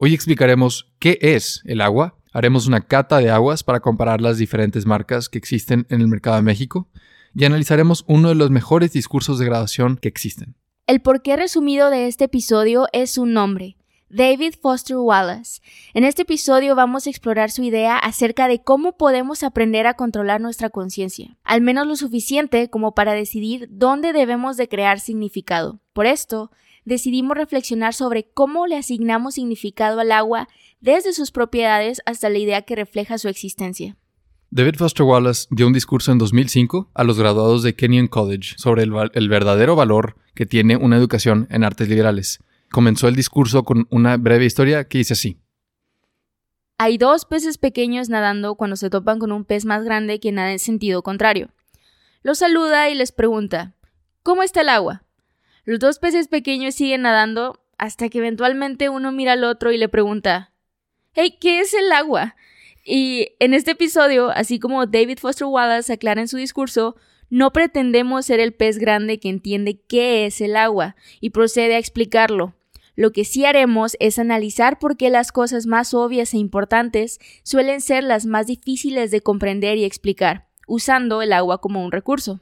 Hoy explicaremos qué es el agua, haremos una cata de aguas para comparar las diferentes marcas que existen en el mercado de México y analizaremos uno de los mejores discursos de graduación que existen. El porqué resumido de este episodio es su nombre, David Foster Wallace. En este episodio vamos a explorar su idea acerca de cómo podemos aprender a controlar nuestra conciencia, al menos lo suficiente como para decidir dónde debemos de crear significado. Por esto, decidimos reflexionar sobre cómo le asignamos significado al agua desde sus propiedades hasta la idea que refleja su existencia. David Foster Wallace dio un discurso en 2005 a los graduados de Kenyon College sobre el, el verdadero valor que tiene una educación en artes liberales comenzó el discurso con una breve historia que dice así. Hay dos peces pequeños nadando cuando se topan con un pez más grande que nada en sentido contrario. Los saluda y les pregunta ¿Cómo está el agua? Los dos peces pequeños siguen nadando hasta que eventualmente uno mira al otro y le pregunta Hey, ¿qué es el agua? Y en este episodio, así como David Foster Wallace aclara en su discurso, no pretendemos ser el pez grande que entiende qué es el agua y procede a explicarlo. Lo que sí haremos es analizar por qué las cosas más obvias e importantes suelen ser las más difíciles de comprender y explicar, usando el agua como un recurso.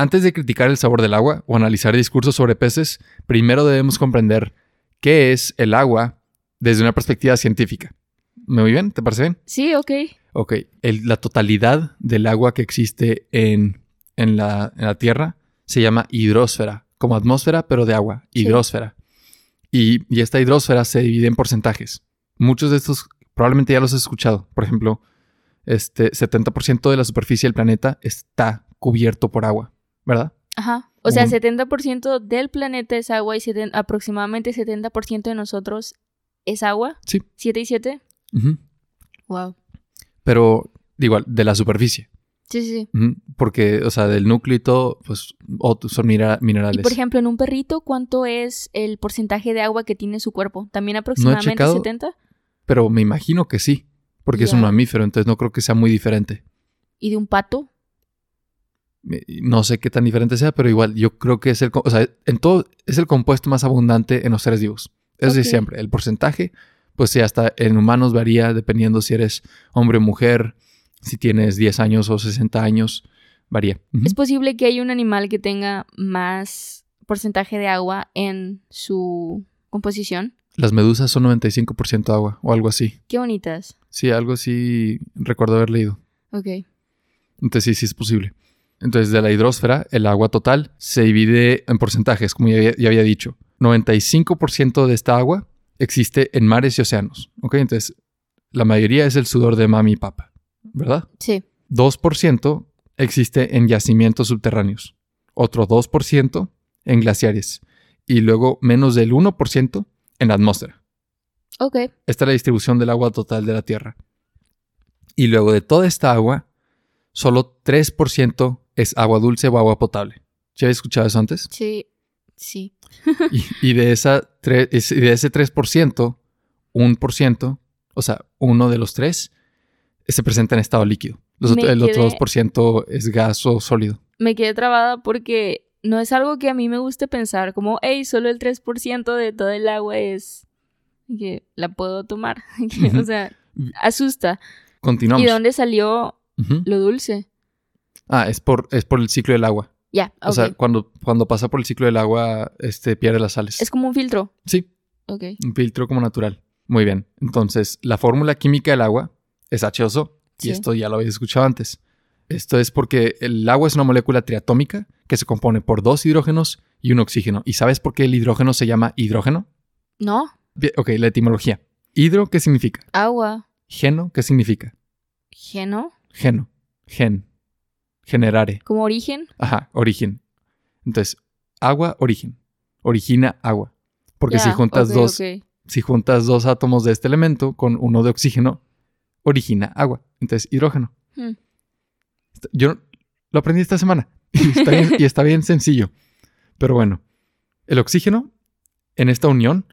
Antes de criticar el sabor del agua o analizar discursos sobre peces, primero debemos comprender qué es el agua desde una perspectiva científica. ¿Me voy bien? ¿Te parece bien? Sí, ok. Ok, la totalidad del agua que existe en, la, Tierra se llama hidrosfera, como atmósfera, pero de agua, hidrosfera. Y, esta hidrosfera se divide en porcentajes. Muchos de estos probablemente ya los has escuchado. Por ejemplo, este 70% de la superficie del planeta está cubierto por agua, ¿verdad? Ajá. O sea, 70% del planeta es agua y aproximadamente 70% de nosotros es agua. Sí. ¿7 y 7? Wow. Pero, igual, de la superficie. Sí, sí, sí. Porque, o sea, del núcleo y todo, pues son minerales. Y por ejemplo, en un perrito, ¿cuánto es el porcentaje de agua que tiene su cuerpo? ¿También aproximadamente 70? Pero me imagino que sí, porque es un mamífero, entonces no creo que sea muy diferente. ¿Y de un pato? No sé qué tan diferente sea, pero igual yo creo que es el, o sea, en todo es el compuesto más abundante en los seres vivos. Es decir, siempre, el porcentaje, pues sí, hasta en humanos varía dependiendo si eres hombre o mujer, si tienes 10 años o 60 años, varía. Es posible que haya un animal que tenga más porcentaje de agua en su composición. Las medusas son 95% agua o algo así. Qué bonitas. Sí, algo así recuerdo haber leído. Ok. Entonces sí, sí es posible. Entonces de la hidrosfera, el agua total se divide en porcentajes, como ya, ya había dicho. 95% de esta agua existe en mares y océanos. ¿Ok? Entonces la mayoría es el sudor de mami y papa. ¿verdad? Sí. 2% existe en yacimientos subterráneos, otro 2% en glaciares y luego menos del 1% en la atmósfera. Ok. Esta es la distribución del agua total de la Tierra. Y luego de toda esta agua, solo 3% es agua dulce o agua potable. ¿Ya habías escuchado eso antes? Sí, sí. y, de, esa de ese 3%, 1%, o sea, uno de los tres, se presenta en estado líquido. el otro 2% es gas o sólido. Me quedé trabada porque no es algo que a mí me guste pensar, como, hey, solo el 3% de todo el agua es que la puedo tomar. o sea, asusta. Continuamos. ¿Y dónde salió lo dulce? Ah, es por, es por el ciclo del agua. Ya, O sea, cuando, cuando pasa por el ciclo del agua, este, pierde las sales. Es como un filtro. Sí. Ok. Un filtro como natural. Muy bien. Entonces, la fórmula química del agua es H2O. Y esto ya lo habéis escuchado antes. Esto es porque el agua es una molécula triatómica que se compone por dos hidrógenos y un oxígeno. ¿Y sabes por qué el hidrógeno se llama hidrógeno? No. ok, la etimología. Hidro, ¿qué significa? Agua. Geno, ¿qué significa? Geno. Geno. Gen. Generare. ¿Como origen? Ajá, origen. Entonces, agua, origen. Origina agua. Porque si juntas dos, si juntas dos átomos de este elemento con uno de oxígeno, origina agua. Entonces, hidrógeno. Hmm. Yo lo aprendí esta semana y está bien, y está bien sencillo. Pero bueno, el oxígeno en esta unión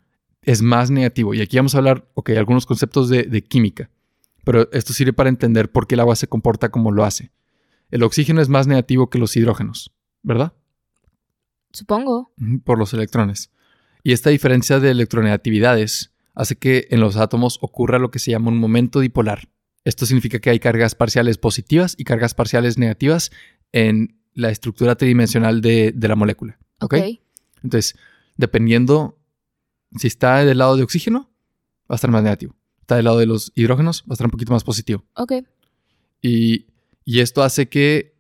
es más negativo. Y aquí vamos a hablar, ok, algunos conceptos de, de química. Pero esto sirve para entender por qué el agua se comporta como lo hace. El oxígeno es más negativo que los hidrógenos, ¿verdad? Supongo. Por los electrones. Y esta diferencia de electronegatividades hace que en los átomos ocurra lo que se llama un momento dipolar. Esto significa que hay cargas parciales positivas y cargas parciales negativas en la estructura tridimensional de, de la molécula. ¿ok? Ok. Entonces, dependiendo si está del lado de oxígeno, va a estar más negativo. Está del lado de los hidrógenos, va a estar un poquito más positivo. Ok. Y, y esto hace que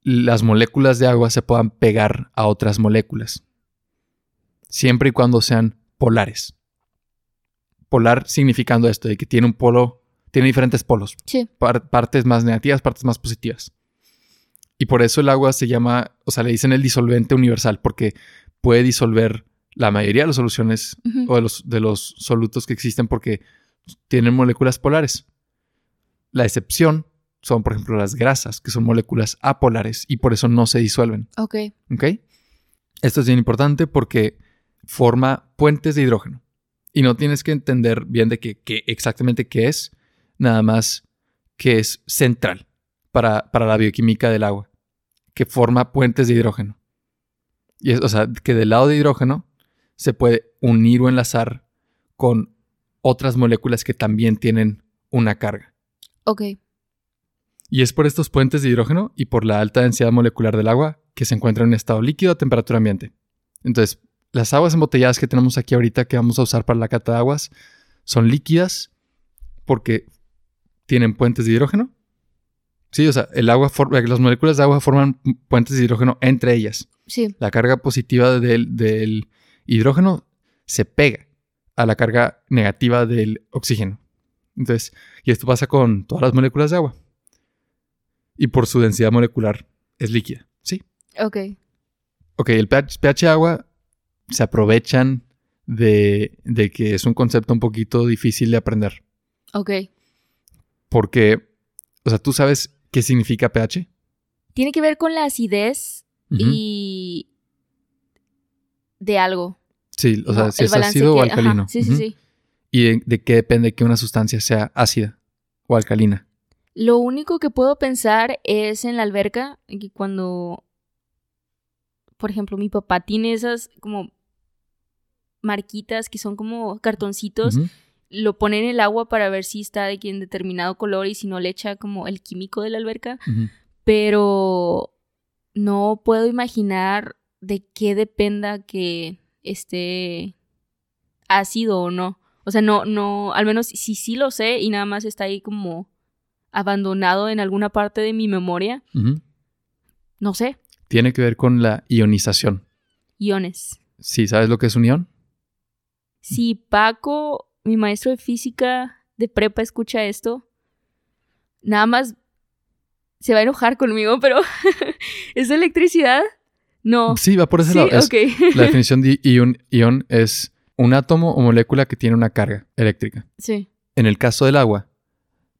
las moléculas de agua se puedan pegar a otras moléculas. Siempre y cuando sean polares. Polar significando esto, de que tiene un polo, tiene diferentes polos. Sí. par- partes más negativas, partes más positivas. Y por eso el agua se llama, o sea, le dicen el disolvente universal, porque puede disolver la mayoría de las soluciones o de los, de los solutos que existen porque tienen moléculas polares. La excepción son, por ejemplo, las grasas, que son moléculas apolares y por eso no se disuelven. Ok. ¿Ok? Esto es bien importante porque forma puentes de hidrógeno. Y no tienes que entender bien de qué qué exactamente qué es, nada más que es central para, para la bioquímica del agua, que forma puentes de hidrógeno. Y es, o sea, que del lado de hidrógeno se puede unir o enlazar con otras moléculas que también tienen una carga. Ok. Y es por estos puentes de hidrógeno y por la alta densidad molecular del agua que se encuentra en estado líquido a temperatura ambiente. Entonces, las aguas embotelladas que tenemos aquí ahorita que vamos a usar para la cata de aguas son líquidas porque tienen puentes de hidrógeno. Sí, o sea, el agua las moléculas de agua forman puentes de hidrógeno entre ellas. Sí. La carga positiva del, del hidrógeno se pega a la carga negativa del oxígeno. Entonces, y esto pasa con todas las moléculas de agua. Y por su densidad molecular es líquida. Sí. Ok. Ok, el pH, agua se aprovechan de, de que es un concepto un poquito difícil de aprender. Ok. Porque, o sea, ¿tú sabes qué significa pH? Tiene que ver con la acidez y de algo. Sí, o sea, ¿no? si El es balance ácido o ajá, alcalino. Sí, sí, sí. Y de, de qué depende que una sustancia sea ácida o alcalina. Lo único que puedo pensar es en la alberca, que cuando, por ejemplo, mi papá tiene esas como marquitas que son como cartoncitos, lo pone en el agua para ver si está de en determinado color y si no le echa como el químico de la alberca, pero no puedo imaginar de qué dependa que esté ácido o no. O sea, no, no, al menos si sí lo sé y nada más está ahí como abandonado en alguna parte de mi memoria, no sé, Tiene que ver con la ionización. iones. Sí, ¿sabes lo que es un ion? Si Paco, mi maestro de física de prepa, escucha esto, nada más se va a enojar conmigo, pero ¿es electricidad? No. Sí, va por ese Sí, lado. Es-. La definición de ion, ion es un átomo o molécula que tiene una carga eléctrica. sí. En el caso del agua,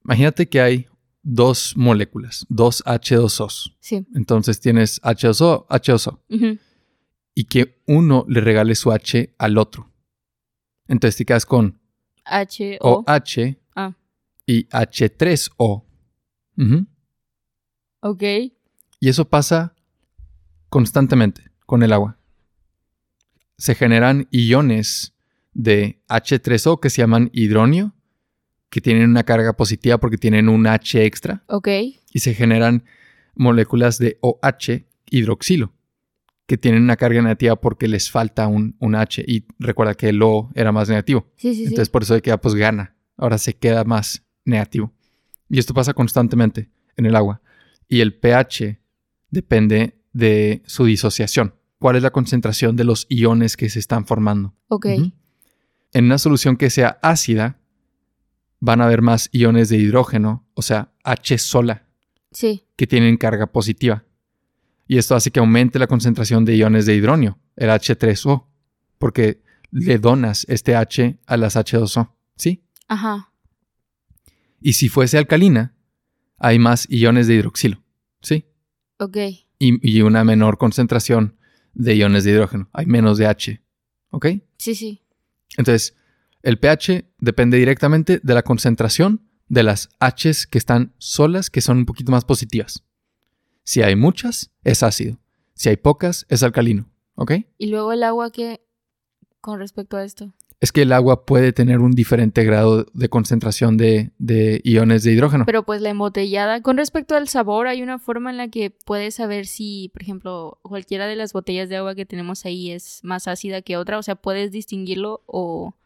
imagínate que hay dos moléculas, dos H2Os. Sí. Entonces tienes H2O, H2O. Ujú. Y que uno le regale su H al otro. Entonces te quedas con H O. OH Ah. y H3O. Ujú. Ok. Y eso pasa constantemente con el agua. Se generan iones de H3O que se llaman hidronio, que tienen una carga positiva porque tienen un H extra, Ok. y se generan moléculas de OH hidroxilo, que tienen una carga negativa porque les falta un, un H. Y recuerda que el O era más negativo. Sí, sí, sí. Entonces por eso de que ya pues gana. Ahora se queda más negativo. Y esto pasa constantemente en el agua. Y el pH depende de su disociación. ¿Cuál es la concentración de los iones que se están formando? ok. En una solución que sea ácida, van a haber más iones de hidrógeno, o sea, H sola, Sí. que tienen carga positiva. Y esto hace que aumente la concentración de iones de hidronio, el H3O, porque le donas este H a las H2O, ¿sí? Ajá. Y si fuese alcalina, hay más iones de hidroxilo, ¿sí? Ok. Y, y una menor concentración de iones de hidrógeno. Hay menos de H, ¿ok? Sí, sí. Entonces, el pH depende directamente de la concentración de las H's que están solas, que son un poquito más positivas. Si hay muchas, es ácido. Si hay pocas, es alcalino. ¿Ok? Y luego el agua que, con respecto a esto. Es que el agua puede tener un diferente grado de concentración de, de iones de hidrógeno. Pero pues la embotellada, con respecto al sabor, hay una forma en la que puedes saber si, por ejemplo, cualquiera de las botellas de agua que tenemos ahí es más ácida que otra. O sea, puedes distinguirlo o...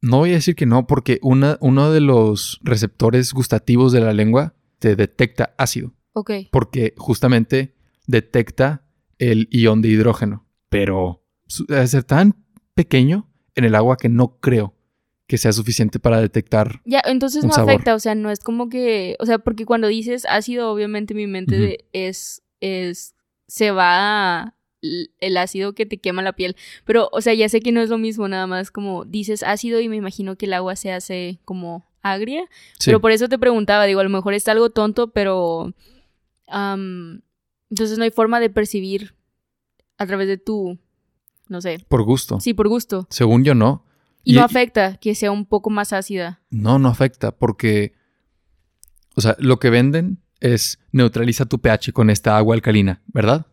No voy a decir que no, porque una, uno de los receptores gustativos de la lengua te detecta ácido, Ok. porque justamente detecta el ion de hidrógeno. Pero debe ser tan pequeño en el agua que no creo que sea suficiente para detectar. Ya, entonces Un no sabor. afecta, o sea, no es como que, o sea, porque cuando dices ácido, obviamente mi mente es, es, se va a el ácido que te quema la piel, pero, o sea, ya sé que no es lo mismo, nada más como dices ácido y me imagino que el agua se hace como agria, Sí, pero por eso te preguntaba, digo, a lo mejor está algo tonto, pero, entonces no hay forma de percibir a través de tu, no sé, por gusto. sí, por gusto, Según yo, no. y, Y- no afecta que sea un poco más ácida. No, no afecta porque, o sea, lo que venden es neutraliza tu pH con esta agua alcalina, ¿verdad?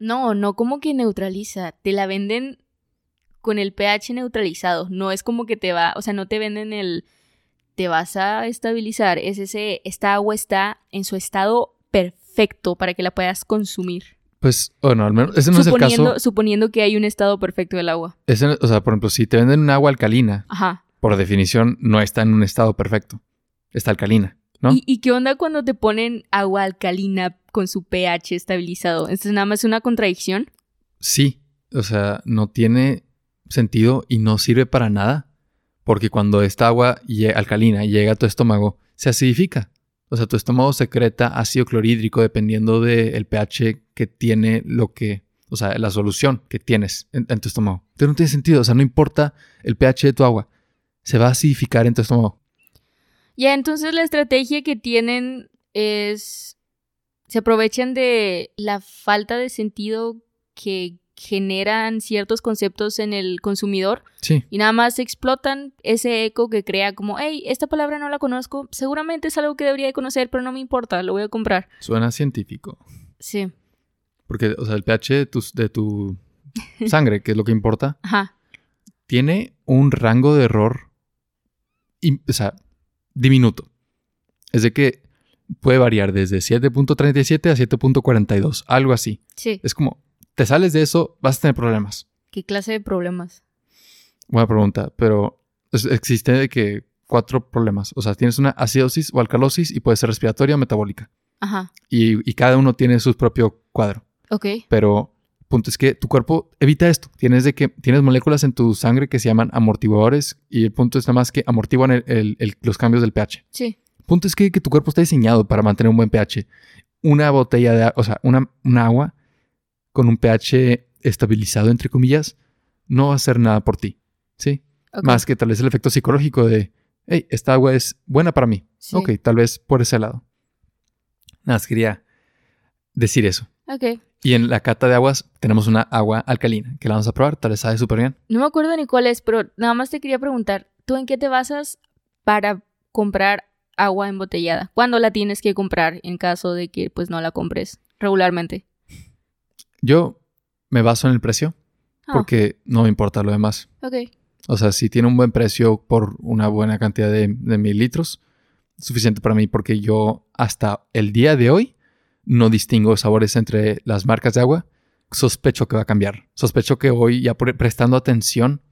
No, no como que neutraliza. Te la venden con el pH neutralizado. No es como que te va, o sea, no te venden el te vas a estabilizar. Es ese, esta agua está en su estado perfecto para que la puedas consumir. Pues, bueno, al menos ese no es el caso. suponiendo que hay un estado perfecto del agua. Ese- o sea, por ejemplo, si te venden un agua alcalina, Ajá. por definición no está en un estado perfecto. Está alcalina, ¿no? ¿Y, y qué onda cuando te ponen agua alcalina con su pH estabilizado? ¿Esto es nada más una contradicción? Sí, o sea, no tiene sentido y no sirve para nada. Porque cuando esta agua alcalina llega a tu estómago, se acidifica. O sea, tu estómago secreta ácido clorhídrico dependiendo del pH que tiene lo que, o sea, la solución que tienes en, en tu estómago. Pero no tiene sentido, o sea, no importa el pH de tu agua, se va a acidificar en tu estómago. Ya, entonces la estrategia que tienen es. Se aprovechan de la falta de sentido que generan ciertos conceptos en el consumidor Sí, y nada más explotan ese eco que crea como, hey, esta palabra no la conozco, seguramente es algo que debería de conocer, pero no me importa, lo voy a comprar. suena científico. Sí, Porque, o sea, el pH de tu, de tu sangre, que es lo que importa, ajá, tiene un rango de error, o sea, diminuto. Es de que puede variar desde 7.37 a 7.42, algo así. sí. Es como, te sales de eso, vas a tener problemas. ¿Qué clase de problemas? Buena pregunta, pero existe de que cuatro problemas. O sea, tienes una acidosis o alcalosis y puede ser respiratoria o metabólica. Ajá, Y, y cada uno tiene su propio cuadro. ok, Pero punto es que tu cuerpo evita esto. Tienes de que tienes moléculas en tu sangre que se llaman amortiguadores y el punto es nada más que amortiguan el- el- el- los cambios del pH. sí, punto es que, que tu cuerpo está diseñado para mantener un buen pH. Una botella de, o sea, una, una agua con un pH estabilizado entre comillas no va a hacer nada por ti, ¿sí? Más que tal vez el efecto psicológico de, hey, esta agua es buena para mí. sí. Ok, tal vez por ese lado. Nada más quería decir eso. ok. Y en la cata de aguas tenemos una agua alcalina que la vamos a probar, tal vez sabe súper bien. No me acuerdo ni cuál es, pero nada más te quería preguntar, ¿tú en qué te basas para comprar agua embotellada? ¿Cuándo la tienes que comprar en caso de que pues no la compres regularmente? Yo me baso en el precio Ah, porque no me importa lo demás. ok. O sea, si tiene un buen precio por una buena cantidad de, de mililitros, suficiente para mí porque yo hasta el día de hoy no distingo sabores entre las marcas de agua. Sospecho que va a cambiar. Sospecho que hoy, ya pre- prestando atención,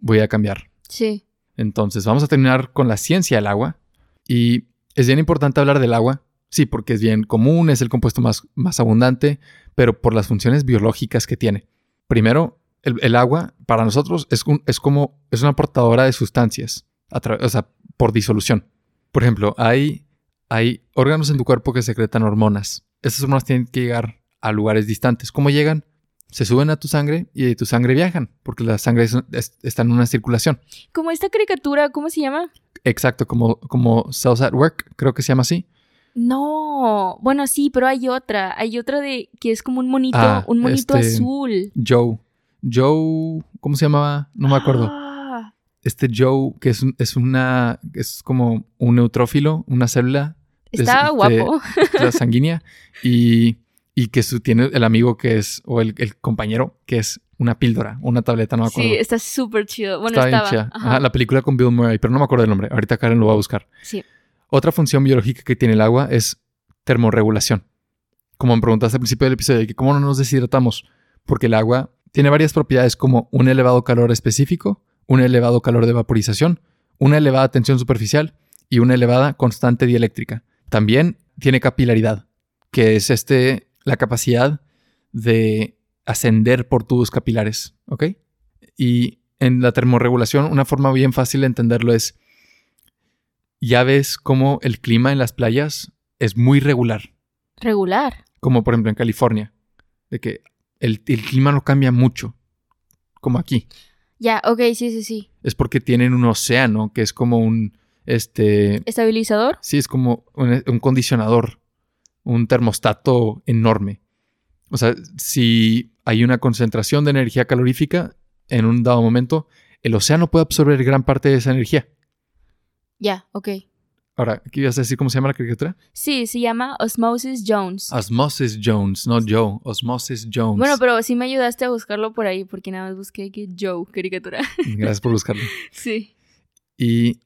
voy a cambiar. Sí, Entonces, vamos a terminar con la ciencia del agua. Y es bien importante hablar del agua. Sí, porque es bien común, es el compuesto más, más abundante, pero por las funciones biológicas que tiene. Primero, el, el agua para nosotros es, un- es como, es una portadora de sustancias, a o sea, por disolución. Por ejemplo, hay, hay órganos en tu cuerpo que secretan hormonas. Esas hormonas tienen que llegar a lugares distantes. ¿Cómo llegan? se suben a tu sangre y de tu sangre viajan, porque la sangre es- es- está en una circulación. Como esta caricatura, ¿cómo se llama? Exacto, como, como Cells at Work, creo que se llama así. No, bueno, sí, pero hay otra. Hay otra de que es como un monito, Ah, un monito este- azul. Joe. Joe, ¿cómo se llamaba? No me acuerdo. Ah, Este Joe, que es, un- es una, es como un neutrófilo, una célula está este, guapo. la sanguínea y, y que su, tiene el amigo que es, o el, el compañero que es una píldora, una tableta, no me acuerdo. Sí, está súper chido. Bueno, Estaba bien estaba. chida. Ajá. Ajá, la película con Bill Murray, pero no me acuerdo del nombre. Ahorita Karen lo va a buscar. Sí. Otra función biológica que tiene el agua es termorregulación. Como me preguntaste al principio del episodio, que cómo no nos deshidratamos. Porque el agua tiene varias propiedades como un elevado calor específico, un elevado calor de vaporización, una elevada tensión superficial y una elevada constante dieléctrica. También tiene capilaridad, que es este, la capacidad de ascender por tubos capilares, ¿ok? Y en la termorregulación, una forma bien fácil de entenderlo es, ya ves cómo el clima en las playas es muy regular, Regular. como por ejemplo en California, de que el, el clima no cambia mucho, como aquí. Ya, ok, sí, sí, sí. Es porque tienen un océano que es como un, este, ¿Estabilizador? sí, es como un, un condicionador, un termostato enorme. O sea, si hay una concentración de energía calorífica en un dado momento, el océano puede absorber gran parte de esa energía. Ya, ok. Ahora, ¿qué ibas a decir cómo se llama la caricatura? Sí, se llama Osmosis Jones. Osmosis Jones, no Joe. Osmosis Jones. Bueno, pero sí me ayudaste a buscarlo por ahí, porque nada más busqué que Joe, caricatura. Gracias por buscarlo. sí. Y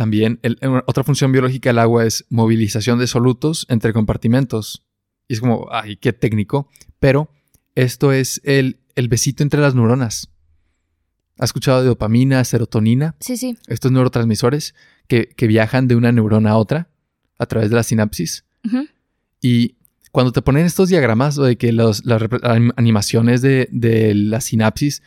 también el- eh, otra función biológica del agua es movilización de solutos entre compartimentos. Y es como, ay, qué técnico. Pero esto es el, el besito entre las neuronas. ¿Has escuchado de dopamina, serotonina? Sí, sí. Estos neurotransmisores que, que viajan de una neurona a otra a través de la sinapsis. Y cuando te ponen estos diagramas o de que los- las animaciones de, de la sinapsis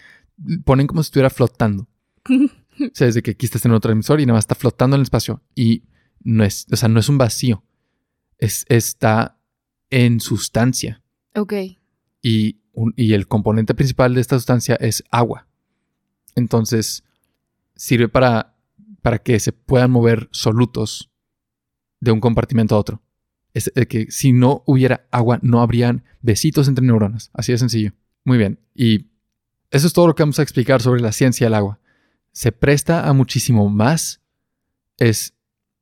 ponen como si estuviera flotando. O sea, desde que aquí estás en otro transmisor y nada más está flotando en el espacio. Y no es, o sea, no es un vacío. Es, está en sustancia. Ok. Y, un- y el componente principal de esta sustancia es agua. Entonces, sirve para, para que se puedan mover solutos de un compartimento a otro. Es que si no hubiera agua, no habrían besitos entre neuronas. Así de sencillo. Muy bien. Y eso es todo lo que vamos a explicar sobre la ciencia del agua. Se presta a muchísimo más. Es,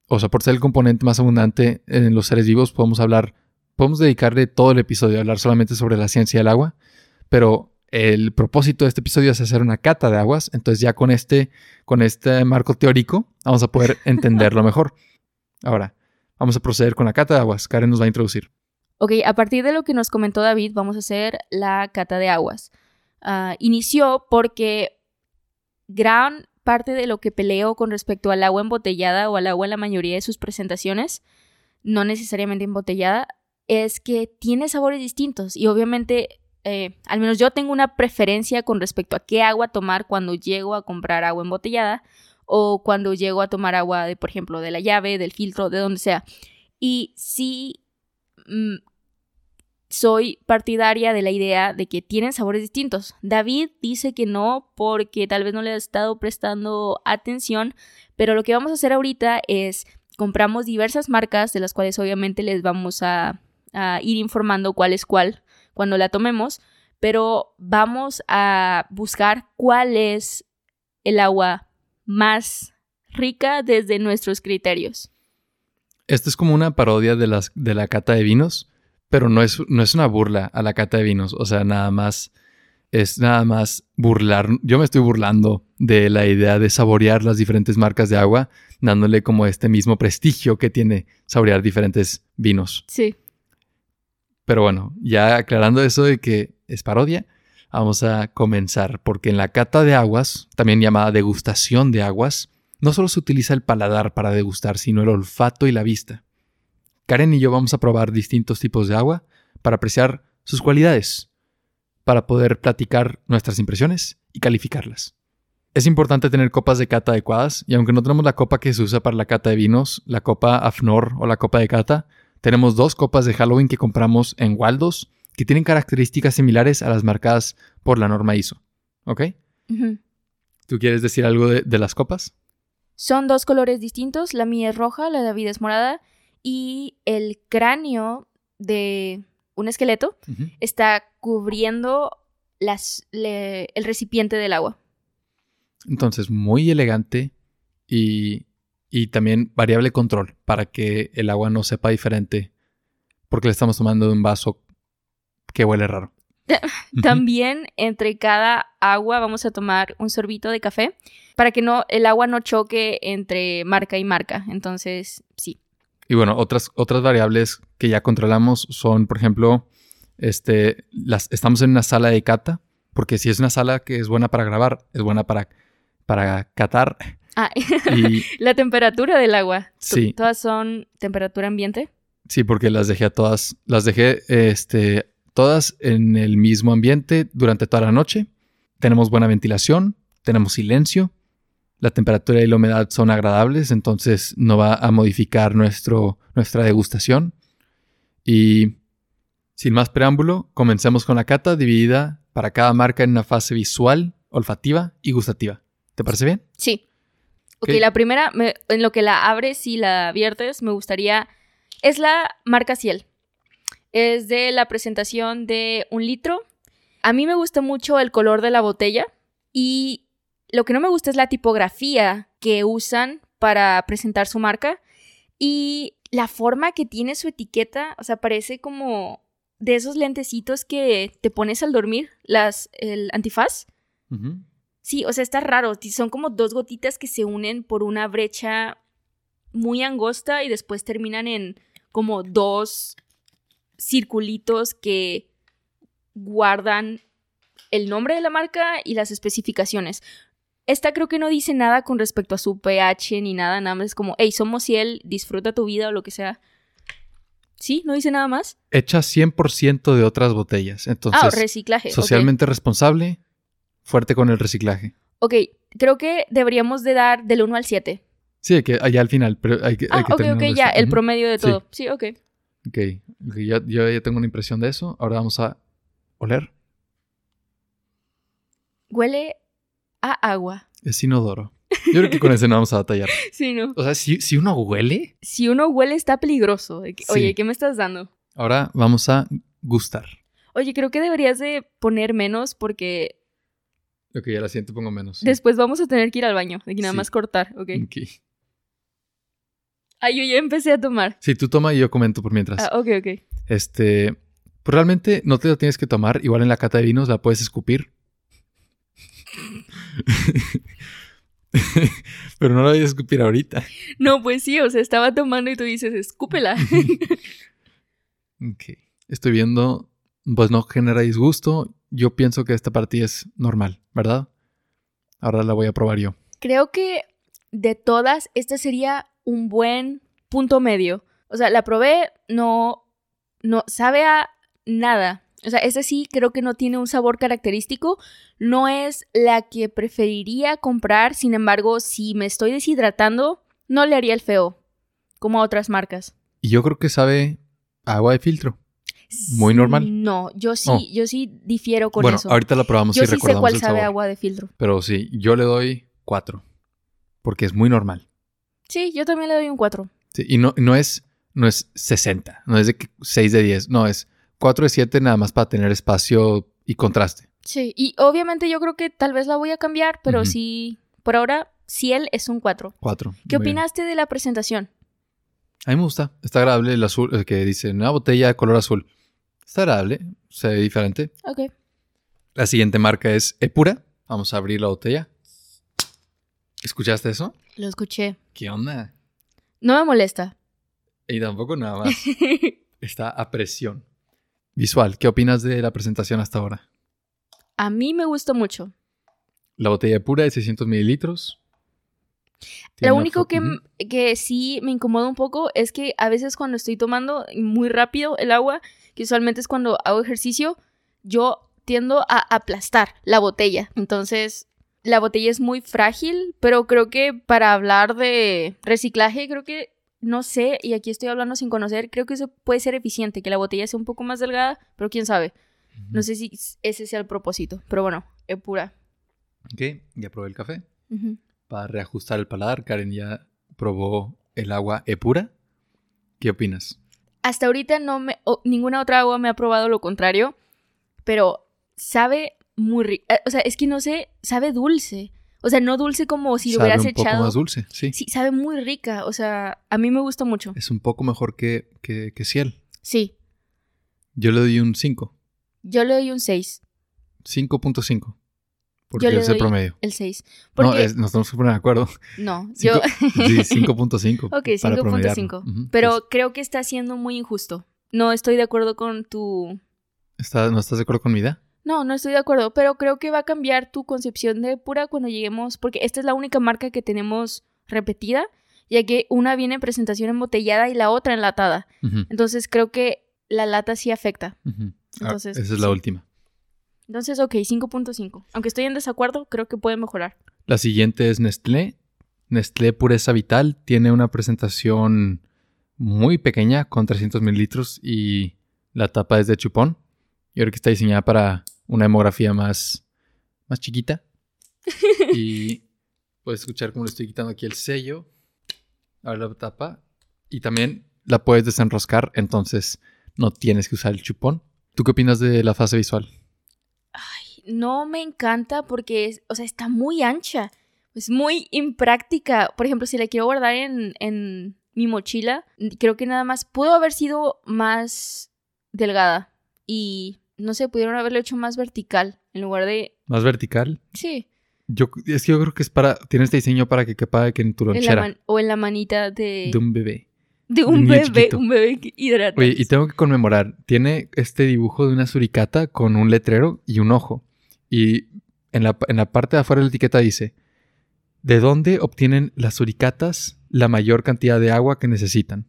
o sea, por ser el componente más abundante en los seres vivos, podemos hablar, podemos dedicarle todo el episodio a hablar solamente sobre la ciencia del agua. Pero el propósito de este episodio es hacer una cata de aguas. Entonces, ya con este, con este marco teórico, vamos a poder entenderlo mejor. Ahora, vamos a proceder con la cata de aguas. Karen nos va a introducir. Ok, a partir de lo que nos comentó David, vamos a hacer la cata de aguas. Ah, inició porque gran parte de lo que peleo con respecto al agua embotellada o al agua en la mayoría de sus presentaciones, no necesariamente embotellada, es que tiene sabores distintos y obviamente, eh, al menos yo tengo una preferencia con respecto a qué agua tomar cuando llego a comprar agua embotellada o cuando llego a tomar agua de, por ejemplo, de la llave, del filtro, de donde sea. Y sí, mm, soy partidaria de la idea de que tienen sabores distintos. David dice que no porque tal vez no le ha estado prestando atención, pero lo que vamos a hacer ahorita es compramos diversas marcas de las cuales obviamente les vamos a, ir informando cuál es cuál cuando la tomemos, pero vamos a buscar cuál es el agua más rica desde nuestros criterios. Esto es como una parodia de, las, de la cata de vinos, pero no es, no es una burla a la cata de vinos. O sea, nada más es nada más burlar. Yo me estoy burlando de la idea de saborear las diferentes marcas de agua, dándole como este mismo prestigio que tiene saborear diferentes vinos. Sí. Pero bueno, ya aclarando eso de que es parodia, vamos a comenzar, porque en la cata de aguas, también llamada degustación de aguas, no solo se utiliza el paladar para degustar, sino el olfato y la vista. Karen y yo vamos a probar distintos tipos de agua para apreciar sus cualidades, para poder platicar nuestras impresiones y calificarlas. Es importante tener copas de cata adecuadas, y aunque no tenemos la copa que se usa para la cata de vinos, la copa Afnor o la copa de cata, tenemos dos copas de Halloween que compramos en Waldos, que tienen características similares a las marcadas por la norma ISO. ¿Ok? ¿Tú quieres decir algo de, de las copas? Son dos colores distintos. La mía es roja, la de David es morada. Y el cráneo de un esqueleto está cubriendo las, le- el recipiente del agua. Entonces, muy elegante y, y también variable control para que el agua no sepa diferente porque le estamos tomando de un vaso que huele raro. También entre cada agua vamos a tomar un sorbito de café para que no el agua no choque entre marca y marca. Entonces, sí. Y bueno, otras, otras variables que ya controlamos son, por ejemplo, este, las, estamos en una sala de cata, porque si es una sala que es buena para grabar, es buena para, para catar. Ah, Y la temperatura del agua. Sí. Todas son temperatura ambiente. sí, porque las dejé a todas, las dejé este, todas en el mismo ambiente durante toda la noche. Tenemos buena ventilación, tenemos silencio, la temperatura y la humedad son agradables, entonces no va a modificar nuestro, nuestra degustación. Y sin más preámbulo, comencemos con la cata dividida para cada marca en una fase visual, olfativa y gustativa. ¿Te parece bien? Sí. Ok, Ok. la primera, me- en lo que la abres y la viertes, me gustaría. Es la marca Ciel. Es de la presentación de un litro. A mí me gusta mucho el color de la botella. Y lo que no me gusta es la tipografía que usan para presentar su marca. Y la forma que tiene su etiqueta. O sea, parece como de esos lentecitos que te pones al dormir, las, el antifaz. Sí, o sea, está raro. Son como dos gotitas que se unen por una brecha muy angosta y después terminan en como dos circulitos que guardan el nombre de la marca y las especificaciones. Esta creo que no dice nada con respecto a su pH ni nada, nada más es como, hey, somos Ciel, disfruta tu vida o lo que sea. Sí, no dice nada más. Hecha 100% de otras botellas. Entonces, ah, reciclaje. socialmente responsable, fuerte con el reciclaje. Ok, creo que deberíamos de dar del 1 al 7. Sí, que allá al final, pero hay que, hay Ah, que ok, ok, ya, el promedio de todo. Sí, ok. Ok, ok, yo, yo ya tengo una impresión de eso. Ahora vamos a oler. Huele a agua. Es inodoro. Yo creo que con ese no vamos a batallar. Sí, ¿no? O sea, si, si uno huele, Si uno huele está peligroso. De que, Sí. Oye, ¿qué me estás dando? ahora vamos a gustar. Oye, creo que deberías de poner menos porque Ok, ya la siguiente pongo menos. sí. después vamos a tener que ir al baño. De que nada Sí. más cortar, ¿ok? Ok. Ay, yo ya empecé a tomar. Sí, tú toma y yo comento por mientras. Ah, ok, ok. Este, pues realmente no te la tienes que tomar. Igual en la cata de vinos la puedes escupir. Pero no la voy a escupir ahorita. No, pues sí, o sea, estaba tomando y tú dices, escúpela. Ok. Estoy viendo, pues no genera disgusto. Yo pienso que esta partida es normal, ¿verdad? Ahora la voy a probar yo. creo que de todas, este sería un buen punto medio. O sea, la probé, no, no sabe a nada. O sea, esta sí creo que no tiene un sabor característico. No es la que preferiría comprar. Sin embargo, si me estoy deshidratando, no le haría el feo. Como a otras marcas. Y yo creo que sabe a agua de filtro. Muy normal. No, yo sí, Oh. yo sí difiero con bueno, eso. ahorita la probamos yo y sí sé recordamos cuál el sabe sabor. agua de filtro. Pero sí, yo le doy cuatro. Porque es muy normal. Sí, yo también le doy un 4. Sí, y no, no es no es 60, no es de que 6 de 10, no, es 4 de 7 nada más para tener espacio y contraste. Sí, y obviamente yo creo que tal vez la voy a cambiar, pero sí, por ahora, Ciel es un 4. 4. ¿Qué opinaste de la presentación? A mí me gusta, está agradable el azul, el que dice una botella de color azul. Está agradable, se ve diferente. Ok. La siguiente marca es Epura. Vamos a abrir la botella. ¿Escuchaste eso? Lo escuché. ¿Qué onda? No me molesta. Y tampoco nada más. Está a presión. Visual, ¿qué opinas de la presentación hasta ahora? a mí me gustó mucho. La botella de pura de 600 mililitros. Lo único que, que sí me incomoda un poco es que a veces cuando estoy tomando muy rápido el agua, que usualmente es cuando hago ejercicio, yo tiendo a aplastar la botella. Entonces, la botella es muy frágil, pero creo que para hablar de reciclaje, creo que no sé, y aquí estoy hablando sin conocer, creo que eso puede ser eficiente, que la botella sea un poco más delgada, pero quién sabe. No sé si ese sea el propósito, pero bueno, es pura. Ok, ya probé el café. Para reajustar el paladar, Karen ya probó el agua epura. ¿Qué opinas? Hasta ahorita no me, ninguna otra agua me ha probado lo contrario, pero sabe muy rico. Eh, o sea, es que no sé, sabe dulce. O sea, no dulce como si lo hubieras echado. un poco más dulce, sí. Sí, sabe muy rica. O sea, a mí me gusta mucho. Es un poco mejor que, que, que Ciel. Sí. Yo le doy un 5. Yo le doy un 6. 5.5. Porque yo le es el promedio. El 6. No, es, nos tenemos que poner de acuerdo. No, yo. sí, 5.5. ok, 5.5. Pero pues creo que está siendo muy injusto. No estoy de acuerdo con tu. ¿No estás de acuerdo con mi idea? No, no estoy de acuerdo, pero creo que va a cambiar tu concepción de pura cuando lleguemos, porque esta es la única marca que tenemos repetida, ya que una viene en presentación embotellada y la otra enlatada. Entonces creo que la lata sí afecta. Ah, Entonces, esa es la última. Entonces, ok, 5.5. Aunque estoy en desacuerdo, creo que puede mejorar. La siguiente es Nestlé. Nestlé Pureza Vital tiene una presentación muy pequeña con 300 mililitros y la tapa es de chupón. Yo creo que está diseñada para una hemografía más, más chiquita. y puedes escuchar cómo le estoy quitando aquí el sello. A la tapa. Y también la puedes desenroscar, entonces no tienes que usar el chupón. ¿Tú qué opinas de la fase visual? Ay, no me encanta porque, es, o sea, está muy ancha. Es muy impráctica. Por ejemplo, si la quiero guardar en, en mi mochila, creo que nada más pudo haber sido más delgada. Y no sé, pudieron haberlo hecho más vertical en lugar de... ¿Más vertical? Sí. Yo, es que yo creo que es para... Tiene este diseño para que quepa en tu lonchera. o en la manita de... De un bebé. De un, bebé, un bebé hidratado. Oye, y tengo que conmemorar. Tiene este dibujo de una suricata con un letrero y un ojo. Y en la, en la parte de afuera de la etiqueta dice... ¿De dónde obtienen las suricatas la mayor cantidad de agua que necesitan?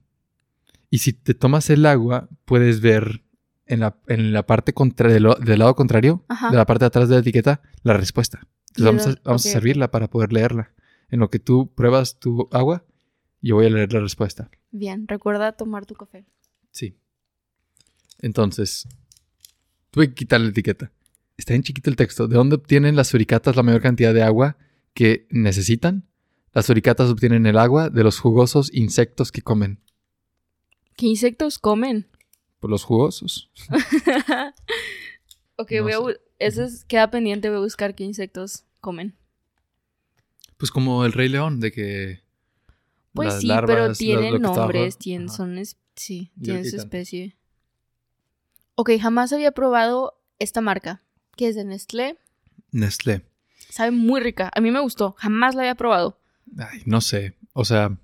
Y si te tomas el agua, puedes ver en la, en la parte contra, del, lado contrario, de la parte de atrás de la etiqueta, la respuesta. Entonces vamos, a, vamos a servirla para poder leerla. En lo que tú pruebas tu agua, yo voy a leer la respuesta. Bien, recuerda tomar tu café. Sí. Entonces, tuve que quitar la etiqueta. Está en chiquito el texto. ¿De dónde obtienen las suricatas la mayor cantidad de agua que necesitan? Las suricatas obtienen el agua de los jugosos insectos que comen. ¿Qué insectos comen? Por los jugosos. ok, voy a eso queda pendiente, voy a buscar qué insectos comen. Pues como el rey león, de que... Pues sí, pero tienen nombres, tienen, son, sí, tienen su especie. Ok, jamás había probado esta marca, que es de Nestlé. Nestlé. Sabe muy rica, a mí me gustó, jamás la había probado. Ay, no sé, o sea,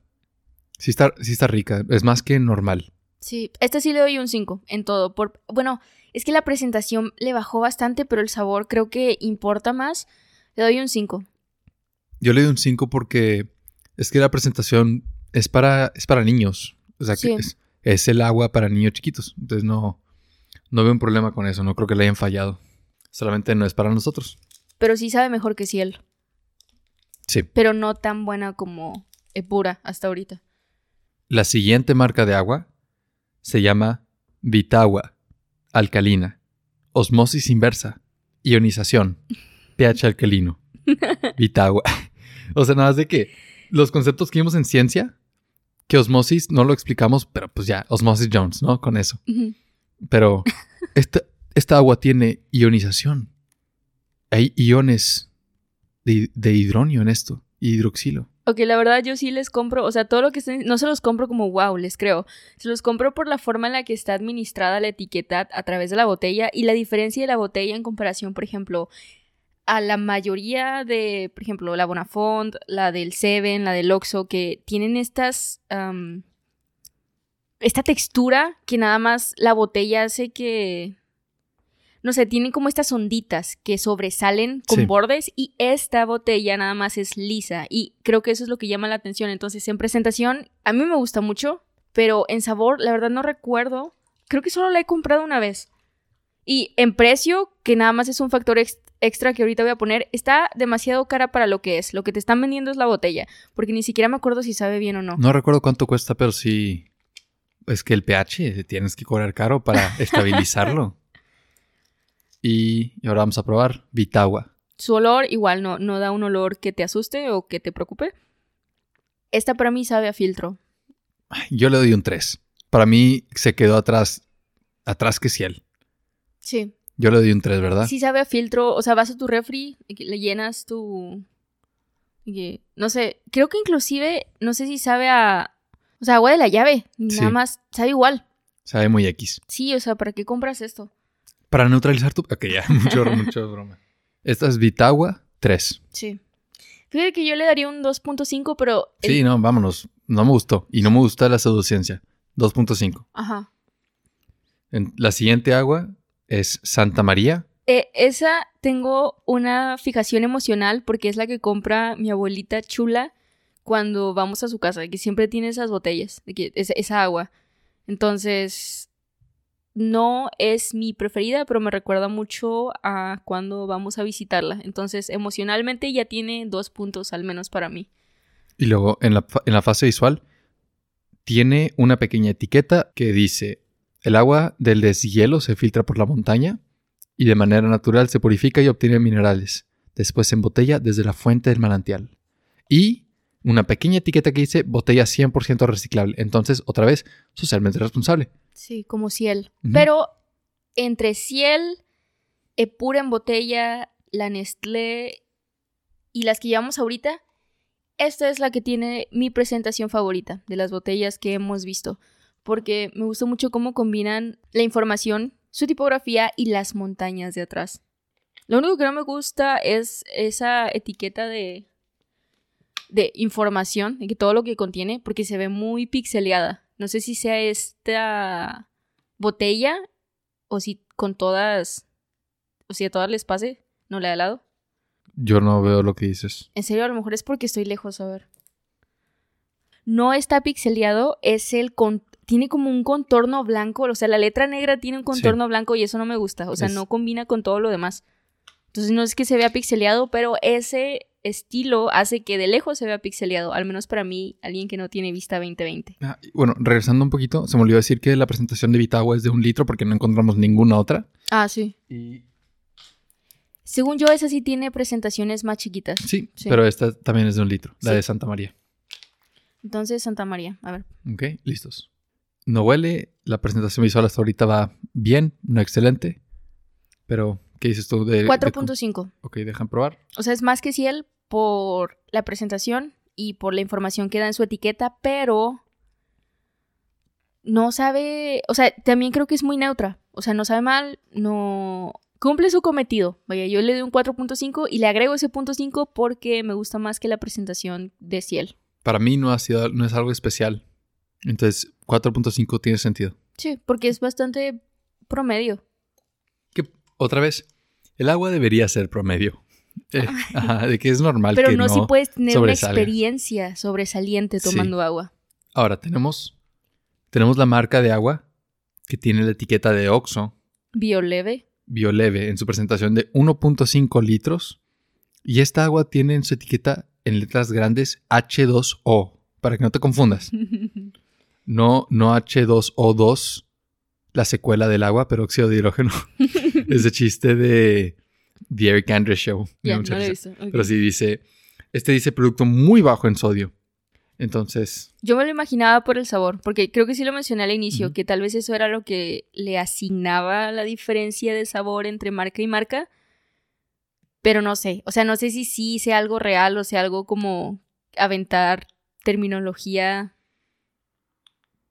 sí está, sí está rica, es más que normal. Sí, este sí le doy un 5 en todo. Por, bueno, es que la presentación le bajó bastante, pero el sabor creo que importa más. Le doy un 5. Yo le doy un 5 porque es que la presentación es para, es para niños. O sea, que es, el agua para niños chiquitos. Entonces no, no veo un problema con eso. No creo que le hayan fallado. Solamente no es para nosotros. Pero sí sabe mejor que Ciel. Sí. Pero no tan buena como Epura hasta ahorita. La siguiente marca de agua se llama Vitagua, alcalina, osmosis inversa, ionización, pH alcalino, Vitagua. o sea, nada más de que los conceptos que vimos en ciencia, que osmosis no lo explicamos, pero pues ya, osmosis Jones, ¿no? Con eso. Pero esta, esta, agua tiene ionización. Hay iones de, de hidronio en esto, hidroxilo. Ok, la verdad yo sí les compro, o sea, todo lo que no se los compro como wow, les creo. Se los compro por la forma en la que está administrada la etiqueta a través de la botella y la diferencia de la botella en comparación, por ejemplo, a la mayoría de, por ejemplo, la Bonafont, la del Seven, la del Oxxo, que tienen estas... esta textura que nada más la botella hace que no sé, tienen como estas onditas que sobresalen con bordes y esta botella nada más es lisa y creo que eso es lo que llama la atención. Entonces, en presentación, a mí me gusta mucho, pero en sabor, la verdad no recuerdo. Creo que solo la he comprado una vez. Y en precio, que nada más es un factor extra que ahorita voy a poner está demasiado cara para lo que es. Lo que te están vendiendo es la botella, porque ni siquiera me acuerdo si sabe bien o no. No recuerdo cuánto cuesta, pero sí. Es que el pH tienes que cobrar caro para estabilizarlo. Y, ahora vamos a probar Vitagua. Su olor igual no, no da un olor que te asuste o que te preocupe. Esta para mí sabe a filtro. Yo le doy un 3. Para mí se quedó atrás, atrás que Ciel. Sí. Yo le doy un 3, ¿verdad? Sí sabe a filtro. O sea, vas a tu refri le llenas tu... no sé, creo que inclusive, no sé si sabe a... O sea, agua de la llave. Nada Sí. más, sabe igual. Sabe muy X. Sí, o sea, ¿para qué compras esto? Para neutralizar tu... Ok, ya, mucho, mucho broma. Esta es Vitagua 3. Sí. Fíjate que yo le daría un 2.5, pero... el- Sí, no, vámonos. No me gustó. Y no me gusta la pseudociencia. 2.5. Ajá. En- La siguiente agua es Santa María. Eh, esa tengo una fijación emocional porque es la que compra mi abuelita chula cuando vamos a su casa, que siempre tiene esas botellas, que es- esa agua. Entonces, no es mi preferida, pero me recuerda mucho a cuando vamos a visitarla. Entonces, emocionalmente ya tiene dos puntos al menos para mí. Y luego en la, en la fase visual tiene una pequeña etiqueta que dice, el agua del deshielo se filtra por la montaña y de manera natural se purifica y obtiene minerales. Después se embotella desde la fuente del manantial. Y una pequeña etiqueta que dice botella 100% reciclable. Entonces, otra vez, socialmente responsable. Sí, como Ciel. Pero entre Ciel, Epura en botella, la Nestlé y las que llevamos ahorita, esta es la que tiene mi presentación favorita de las botellas que hemos visto. Porque me gustó mucho cómo combinan la información, su tipografía y las montañas de atrás. Lo único que no me gusta es esa etiqueta de, de información, de que todo lo que contiene, porque se ve muy pixeleada. No sé si sea esta botella o si con todas, o si a todas les pase, no le da lado. Yo no veo lo que dices. En serio, a lo mejor es porque estoy lejos, a ver. No está pixeleado, es el con tiene como un contorno blanco, o sea, la letra negra tiene un contorno blanco y eso no me gusta, o sea, Es- no combina con todo lo demás. Entonces no es que se vea pixeleado, pero ese estilo hace que de lejos se vea pixeleado, al menos para mí, alguien que no tiene vista 2020. Ah, bueno, regresando un poquito, se me olvidó decir que la presentación de Vitagua es de un litro porque no encontramos ninguna otra. Ah, sí. Y Según yo, esa sí tiene presentaciones más chiquitas. sí, Sí. pero esta también es de un litro, la Sí. de Santa María. Entonces, Santa María, a ver. Ok, listos. No huele, la presentación visual hasta ahorita va bien, no excelente. Pero, ¿qué dices tú? De, de- 4.5. ok, dejan probar. O sea, es más que Ciel por la presentación y por la información que da en su etiqueta, pero no sabe, o sea, también creo que es muy neutra. O sea, no sabe mal, no cumple su cometido. Vaya, yo le doy un 4.5 y le agrego ese punto 5 porque me gusta más que la presentación de Ciel. Para mí no ha sido, no es algo especial. Entonces, 4.5 tiene sentido. Sí, porque es bastante promedio. Otra vez, el agua debería ser promedio. Eh, ajá, de que es normal Pero que no, no. si puedes tener una experiencia sobresaliente Sí. tomando agua. Ahora, tenemos, tenemos la marca de agua que tiene la etiqueta de Oxo, Bioleve. Bioleve, en su presentación de 1.5 litros. Y esta agua tiene en su etiqueta en letras grandes H2O, para que no te confundas. No, no H2O2, la secuela del agua, pero óxido de hidrógeno. Ese chiste de The Eric Andrews Show. No. Pero sí dice, este dice producto muy bajo en sodio. Entonces, Yo me lo imaginaba por el sabor, porque creo que sí lo mencioné al inicio, que tal vez eso era lo que le asignaba la diferencia de sabor entre marca y marca, pero no sé, o sea, no sé si sí sea algo real o sea algo como aventar terminología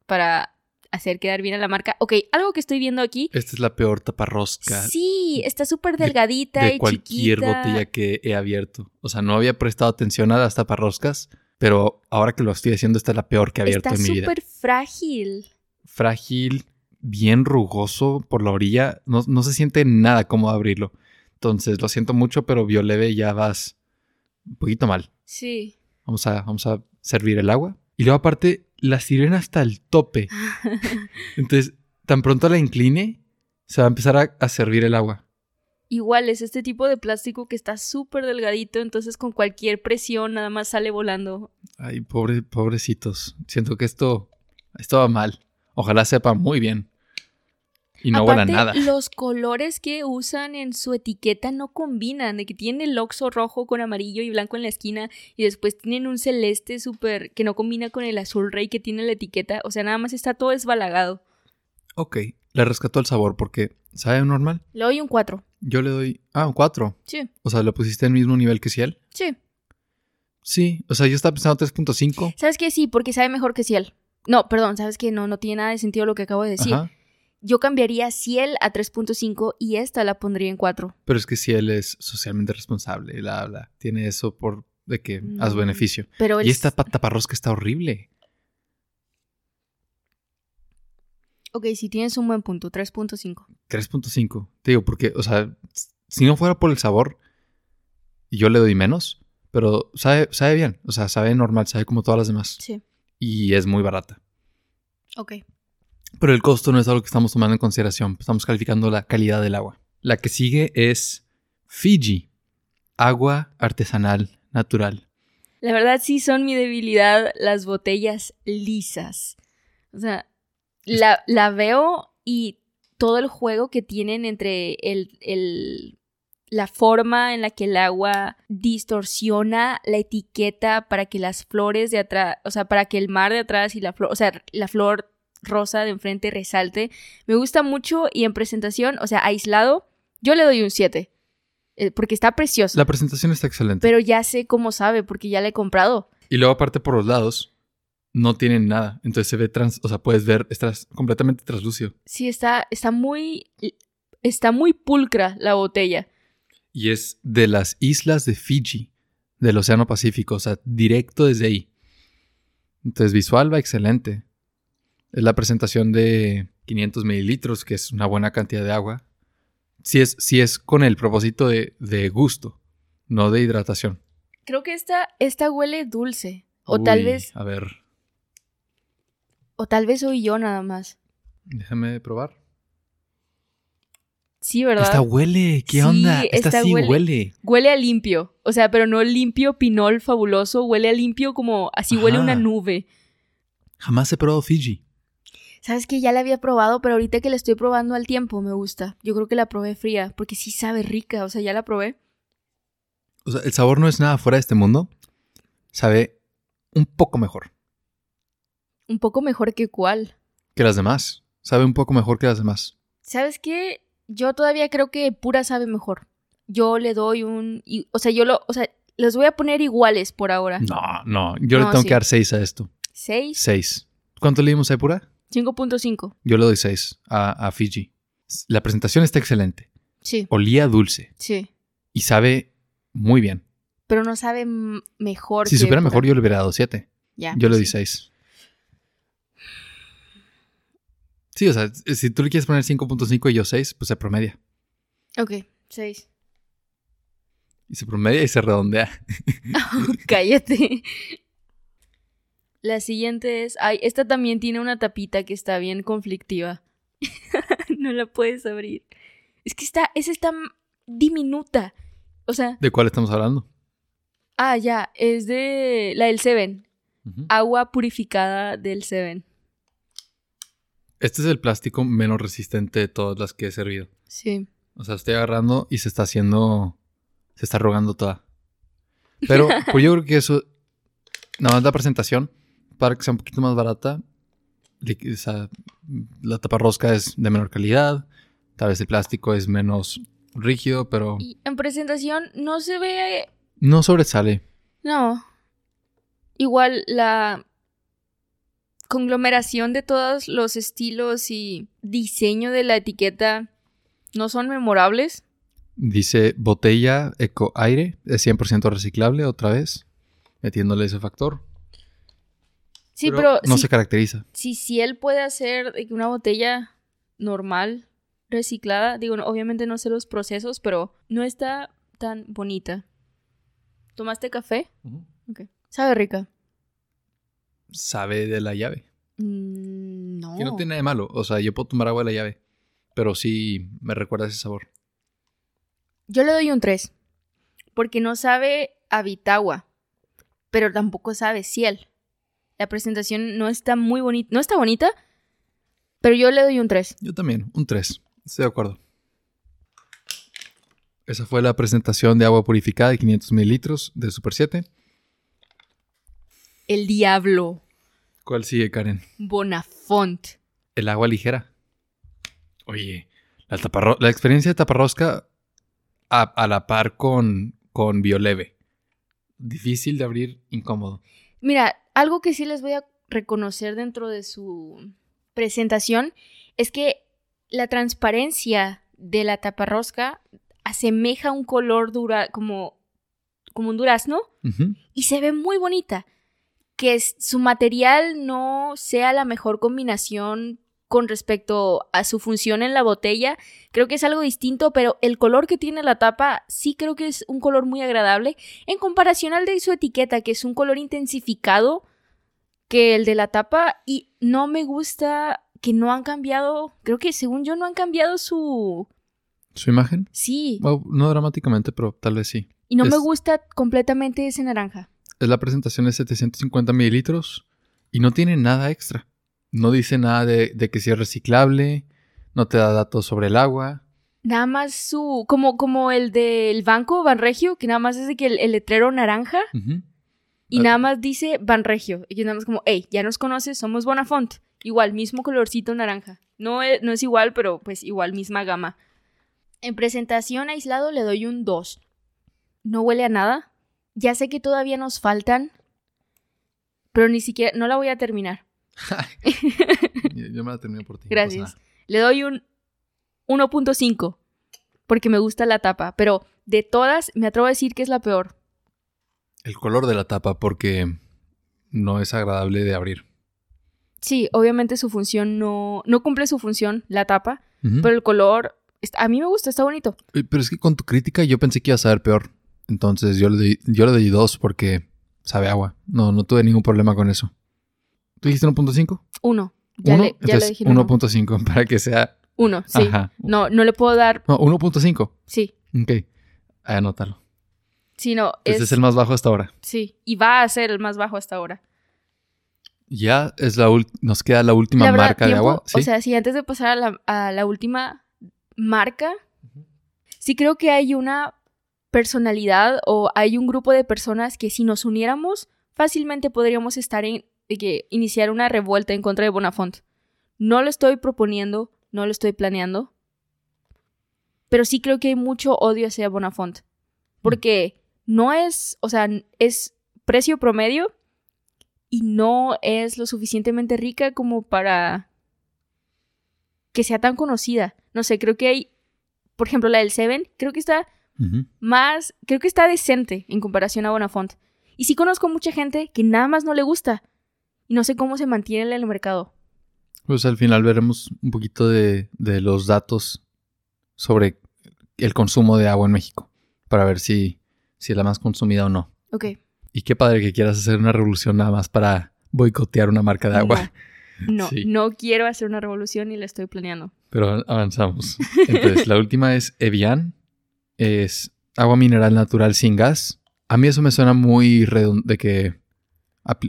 para hacer quedar bien a la marca. Ok, algo que estoy viendo aquí, esta es la peor taparrosca sí, está súper de- delgadita de y cualquier chiquita. botella que he abierto. O sea, no había prestado atención a las taparroscas, pero ahora que lo estoy haciendo, esta es la peor que he abierto Está en mi vida. súper frágil. Frágil, bien rugoso por la orilla. No, no se siente nada cómodo abrirlo. Entonces, lo siento mucho, pero Bioleve ya vas un poquito mal. Sí. Vamos a, vamos a servir el agua. Y luego, aparte, la sirena hasta el tope. Entonces, tan pronto la incline, se va a empezar a, a servir el agua. igual es este tipo de plástico que está súper delgadito, entonces con cualquier presión nada más sale volando. Ay, pobre, pobrecitos. Siento que esto, esto va mal. Ojalá sepa muy bien. Y no Aparte, nada. Los colores que usan en su etiqueta no combinan, de que tienen el oxo rojo con amarillo y blanco en la esquina y después tienen un celeste súper que no combina con el azul rey que tiene la etiqueta, o sea, nada más está todo desbalagado. Ok, le rescató el sabor porque sabe normal. Le doy un 4. Yo le doy, ah, un 4. Sí, O sea, ¿lo pusiste en el mismo nivel que Ciel? sí. Sí, o sea, yo estaba pensando 3.5. ¿Sabes qué? Sí, porque sabe mejor que Ciel. No, perdón, ¿sabes qué? No, no tiene nada de sentido lo que acabo de decir. Ajá. Yo cambiaría Ciel a 3.5 y esta la pondría en 4. Pero es que Ciel es socialmente responsable, bla, bla. Tiene eso por de que a su beneficio. Pero. Y esta pa- taparrosca está horrible. Ok, sí tienes un buen punto, 3.5. 3.5. Te digo, porque, o sea, si no fuera por el sabor, yo le doy menos, pero sabe, sabe bien. O sea, sabe normal, sabe como todas las demás. Sí. Y es muy barata. Ok. Pero el costo no es algo que estamos tomando en consideración. Estamos calificando la calidad del agua. La que sigue es Fiji. Agua artesanal natural. La verdad sí son mi debilidad las botellas lisas. O sea, la, la veo y todo el juego que tienen entre el, el- la forma en la que el agua distorsiona la etiqueta para que las flores de atrás, o sea, para que el mar de atrás y la flor, o sea, la flor rosa de enfrente resalte. Me gusta mucho y en presentación, o sea, aislado, yo le doy un 7. eh, porque está precioso. La presentación está excelente. Pero ya sé cómo sabe, porque ya la he comprado. Y luego, aparte, por los lados, no tienen nada. Entonces se ve trans, o sea, puedes ver, estás completamente translúcido. Sí, está, está muy. Está muy pulcra la botella. Y es de las islas de Fiji, del Océano Pacífico, o sea, directo desde ahí. Entonces, visual va excelente. Es la presentación de 500 mililitros, que es una buena cantidad de agua. Si es, si es con el propósito de, de gusto, no de hidratación. Creo que esta, esta huele dulce. O tal vez. A ver, O tal vez soy yo nada más. déjame probar. Sí, ¿verdad? Esta huele, ¿qué Sí, onda? Esta, esta sí huele. huele. Huele a limpio. O sea, pero no limpio pinol fabuloso. Huele a limpio como. Así huele una nube. Jamás he probado Fiji. Sabes que ya la había probado, pero ahorita que la estoy probando al tiempo me gusta. Yo creo que la probé fría, porque sí sabe rica. O sea, ya la probé. O sea, el sabor no es nada fuera de este mundo. Sabe un poco mejor Un poco mejor que cuál. que las demás. Sabe un poco mejor que las demás. ¿Sabes qué? Yo todavía creo que pura sabe mejor. Yo le doy un. y- o sea, yo lo. O sea, los voy a poner iguales por ahora. No, no. Yo No, le tengo sí. que dar 6 a esto. 6, 6. ¿Cuánto le dimos a pura? 5.5. Yo le doy 6 a, a Fiji. La presentación está excelente. Sí, Olía dulce sí. y sabe muy bien. Pero no sabe mejor. Si que supiera mejor, yo le hubiera dado 7. Ya, Yo le pues di sí. 6. Sí, o sea, si tú le quieres poner 5.5 y yo 6, pues se promedia. Ok, 6. Y se promedia y se redondea. Cállate. La siguiente es. Ay, esta también tiene una tapita que está bien conflictiva. no la puedes abrir. Es que está. Esa está diminuta. O sea. ¿De cuál estamos hablando? Ah, ya. Es de. La del Seven. Agua purificada del Seven. Este es el plástico menos resistente de todas las que he servido. Sí. O sea, estoy agarrando y se está haciendo. Se está arrugando toda. Pero pues yo creo que eso. Nada más la presentación. Para que sea un poquito más barata. o sea, la taparrosca es de menor calidad. Tal vez el plástico es menos rígido, pero Y en presentación no se ve. no sobresale. No. Igual la conglomeración de todos los estilos y diseño de la etiqueta no son memorables. Dice botella eco aire, es 100% reciclable otra vez, metiéndole ese factor. Sí, pero, no si, se caracteriza. si, si él puede hacer una botella normal, reciclada, digo, obviamente no sé los procesos, pero no está tan bonita. ¿Tomaste café? Ok. Sabe rica. Sabe de la llave. Mm, no. Que no tiene nada de malo. O sea, yo puedo tomar agua de la llave. Pero sí me recuerda ese sabor. Yo le doy un 3. Porque no sabe a Vitagua, pero tampoco sabe Ciel. La presentación no está muy bonita. No está bonita, pero yo le doy un 3. Yo también, un 3. Estoy de acuerdo. Esa fue la presentación de agua purificada de 500 mililitros de Super 7. El diablo. ¿Cuál sigue, Karen? Bonafont. El agua ligera. Oye, la, la experiencia de taparrosca a, a la par con, con Bioleve. Difícil de abrir, incómodo. Mira, algo que sí les voy a reconocer dentro de su presentación es que la transparencia de la taparrosca asemeja un color dura como, como un durazno y se ve muy bonita. Que su material no sea la mejor combinación con respecto a su función en la botella, creo que es algo distinto, pero el color que tiene la tapa sí creo que es un color muy agradable en comparación al de su etiqueta, que es un color intensificado que el de la tapa y no me gusta que no han cambiado, creo que según yo no han cambiado su... ¿Su imagen? Sí, no dramáticamente, pero tal vez sí. y no me gusta completamente ese naranja. Es la presentación de 750 mililitros y no tiene nada extra. No dice nada de, de que si es reciclable, no te da datos sobre el agua. Nada más su. Como, como el del banco Banregio, que nada más es de que el, el letrero naranja y Ah. nada más dice Banregio. Y que nada más como, hey, ya nos conoces, somos Bonafont. Igual, mismo colorcito naranja. No es, no es igual, pero pues igual, misma gama. En presentación aislado le doy un 2. No huele a nada. Ya sé que todavía nos faltan, pero ni siquiera. No la voy a terminar. Yo me la termino por ti. Gracias. Le doy un 1.5 porque me gusta la tapa, pero de todas me atrevo a decir que es la peor. El color de la tapa porque no es agradable de abrir. Sí, obviamente su función no no cumple su función la tapa, pero el color a mí me gusta, está bonito. Pero es que con tu crítica yo pensé que iba a saber peor. Entonces yo le di, yo le di dos porque sabe agua. No, no tuve ningún problema con eso. ¿Tú dijiste 1.5? Uno. Ya ¿Uno? le ya le Entonces, dije uno. 1.5 para que sea... Uno, sí. Ajá. No no le puedo dar, No, 1.5. sí. Ok. Anótalo. Sí, no, Este es, es el más bajo hasta ahora. sí, y va a ser el más bajo hasta ahora. Ya es la nos queda la última La verdad, marca de agua. ¿sí? O sea, sí, antes de pasar a la, a la última marca, sí creo que hay una personalidad o hay un grupo de personas que si nos uniéramos, fácilmente podríamos estar en que iniciar una revuelta en contra de Bonafont. No lo estoy proponiendo, no lo estoy planeando, pero sí creo que hay mucho odio hacia Bonafont. Porque no es, o sea, es precio promedio y no es lo suficientemente rica como para que sea tan conocida. No sé, creo que hay, por ejemplo, la del Seven, creo que está más, creo que está decente en comparación a Bonafont. Y sí conozco mucha gente que nada más no le gusta y no sé cómo se mantiene en el mercado. Pues al final veremos un poquito de, de los datos sobre el consumo de agua en México. Para ver si, si es la más consumida o no. Ok. Y qué padre que quieras hacer una revolución nada más para boicotear una marca de agua. No, no, Sí. no quiero hacer una revolución y la estoy planeando. Pero avanzamos. Entonces, la última es Evian. Es agua mineral natural sin gas. A mí eso me suena muy redund de que,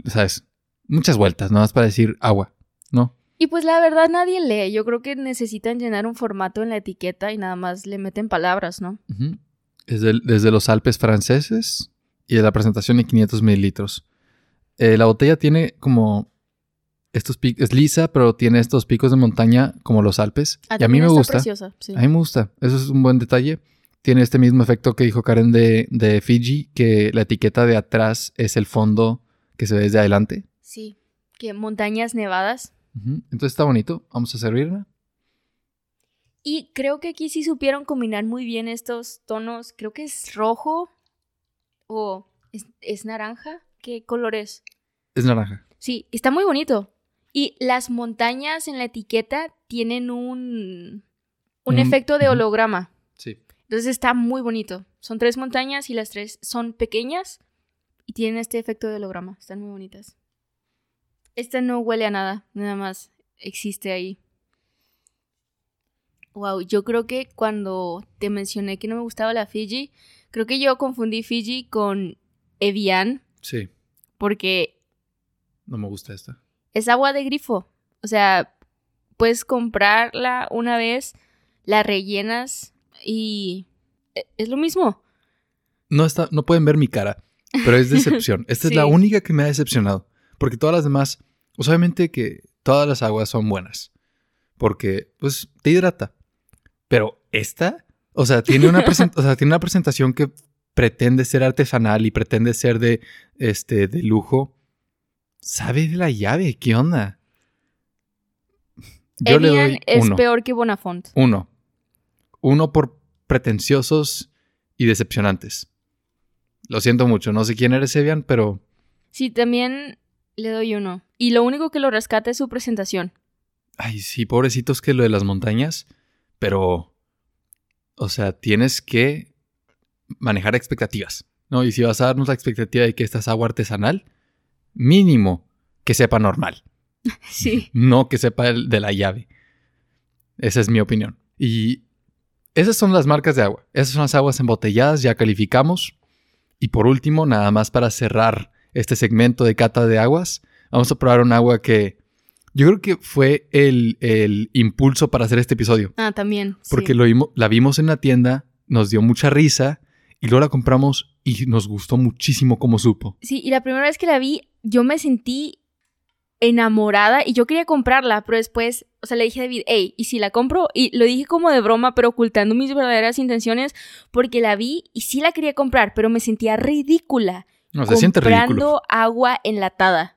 ¿sabes? Muchas vueltas, nada más para decir agua, ¿no? Y pues la verdad nadie lee. Yo creo que necesitan llenar un formato en la etiqueta y nada más le meten palabras, ¿no? Desde los Alpes franceses y de la presentación de 500 mililitros. Eh, la botella tiene como estos picos, es lisa, pero tiene estos picos de montaña como los Alpes. Ah, y a mí me gusta. preciosa, sí. A mí me gusta. Eso es un buen detalle. Tiene este mismo efecto que dijo Karen de, de Fiji, que la etiqueta de atrás es el fondo que se ve desde adelante. Sí. Que montañas nevadas. Entonces está bonito. Vamos a servirla. Y creo que aquí sí supieron combinar muy bien estos tonos. Creo que es rojo o es, es naranja. ¿Qué color es? Es naranja. Sí, está muy bonito. Y las montañas en la etiqueta tienen un, un efecto de holograma. Sí. Entonces está muy bonito. Son tres montañas y las tres son pequeñas y tienen este efecto de holograma. Están muy bonitas. Esta no huele a nada, nada más existe ahí. Wow, yo creo que cuando te mencioné que no me gustaba la Fiji, creo que yo confundí Fiji con Evian Sí, porque no me gusta esta. es agua de grifo. O sea, puedes comprarla una vez, la rellenas y e- es lo mismo. No está, no pueden ver mi cara, pero es decepción. Esta es la única que me ha decepcionado. Porque todas las demás, pues obviamente que todas las aguas son buenas. Porque, pues, te hidrata. Pero esta, o sea, tiene una, o sea, tiene una presentación que pretende ser artesanal y pretende ser de, este, de lujo. Sabe de la llave, ¿qué onda? Yo le doy es uno. peor que Bonafont. Uno. Uno por pretenciosos y decepcionantes. Lo siento mucho, no sé quién eres, Evian, pero Sí, también le doy uno. Y lo único que lo rescata es su presentación. Ay, sí, pobrecitos que lo de las montañas, pero, o sea, tienes que manejar expectativas, ¿no? Y si vas a darnos la expectativa de que esta es agua artesanal, mínimo que sepa normal, Sí. no que sepa el de la llave. Esa es mi opinión. Y esas son las marcas de agua. Esas son las aguas embotelladas, ya calificamos. Y por último, nada más para cerrar este segmento de cata de aguas, vamos a probar un agua que yo creo que fue el, el impulso para hacer este episodio. Ah, también. sí. Porque lo vimo- la vimos en la tienda, nos dio mucha risa y luego la compramos y nos gustó muchísimo como supo. Sí, y la primera vez que la vi, yo me sentí enamorada y yo quería comprarla, pero después, o sea, le dije a David, hey, ¿y si la compro? Y lo dije como de broma, pero ocultando mis verdaderas intenciones, porque la vi y sí la quería comprar, pero me sentía ridícula. No, se siente ridículo. comprando agua enlatada.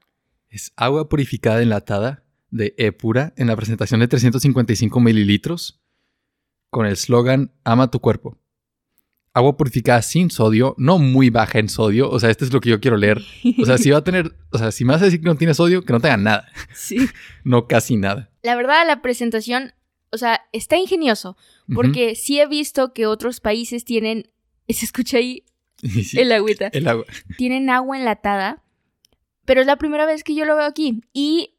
Es agua purificada enlatada de Epura en la presentación de 355 mililitros con el eslogan Ama tu cuerpo. Agua purificada sin sodio, no muy baja en sodio. O sea, esto es lo que yo quiero leer. O sea, si va a tener, o sea, si me vas a decir que no tiene sodio, que no tenga nada. Sí. No casi nada. La verdad, la presentación, o sea, está ingenioso, porque sí he visto que otros países tienen, se escucha ahí sí, el agüita, el agua. tienen agua enlatada, pero es la primera vez que yo lo veo aquí. Y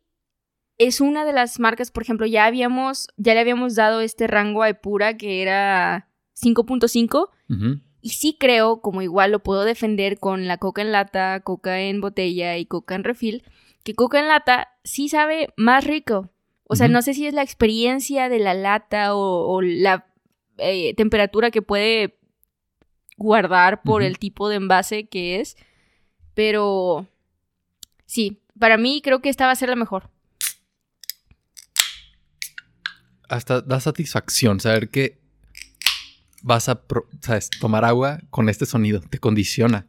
es una de las marcas, por ejemplo, ya habíamos, ya le habíamos dado este rango a Epura que era 5.5. Ujú. Y sí creo, como igual lo puedo defender con la coca en lata, coca en botella y coca en refil, que coca en lata sí sabe más rico. O sea, no sé si es la experiencia de la lata o, o la eh, temperatura que puede guardar por el tipo de envase que es, pero sí, para mí creo que esta va a ser la mejor. Hasta da satisfacción saber que vas a sabes, tomar agua con este sonido. Te condiciona.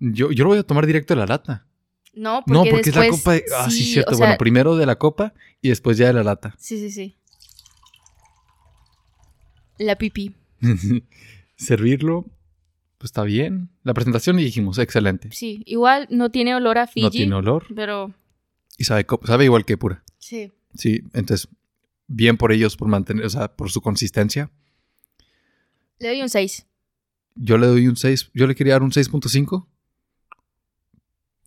Yo, yo lo voy a tomar directo de la lata. No, porque, no, porque después, es la copa. de- ah, sí, sí, cierto. o sea, bueno, primero de la copa y después ya de la lata. sí, sí, sí. La pipí. Servirlo, pues está bien. La presentación y dijimos, excelente. Sí, igual no tiene olor a Fiji. No tiene olor Pero y sabe, igual que pura. sí. Sí, entonces, bien por ellos por mantener, o sea, por su consistencia. Le doy un 6. Yo le doy un 6. Yo le quería dar un 6.5.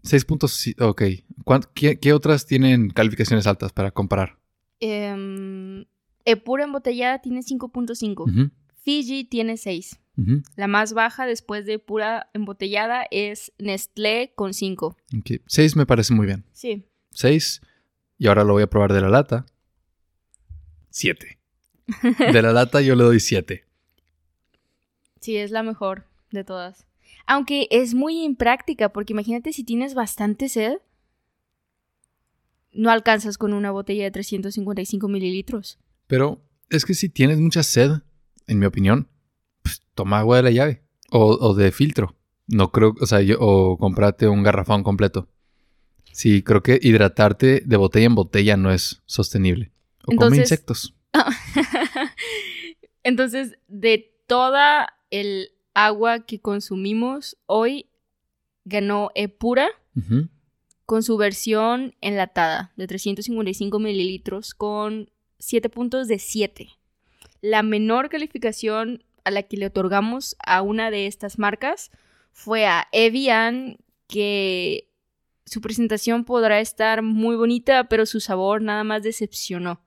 6.5. Ok. ¿Cuán- ¿Qué, qué otras tienen calificaciones altas para comparar? Eh, Epura embotellada tiene 5.5. Ujú, Fiji tiene 6. ujú. La más baja después de pura embotellada es Nestlé con 5. Ok. 6 me parece muy bien. Sí. 6. Y ahora lo voy a probar de la lata. 7. De la lata yo le doy 7. Sí, es la mejor de todas. Aunque es muy impráctica, porque imagínate si tienes bastante sed, no alcanzas con una botella de 355 mililitros. Pero es que si tienes mucha sed, en mi opinión, pues toma agua de la llave. O, o de filtro. No creo, o sea, yo, o comprate un garrafón completo. Sí, creo que hidratarte de botella en botella no es sostenible. O come insectos. Entonces, de toda el agua que consumimos hoy, ganó Epura Ujú. con su versión enlatada de 355 mililitros con 7 puntos de 7. La menor calificación a la que le otorgamos a una de estas marcas fue a Evian, que su presentación podrá estar muy bonita, pero su sabor nada más decepcionó.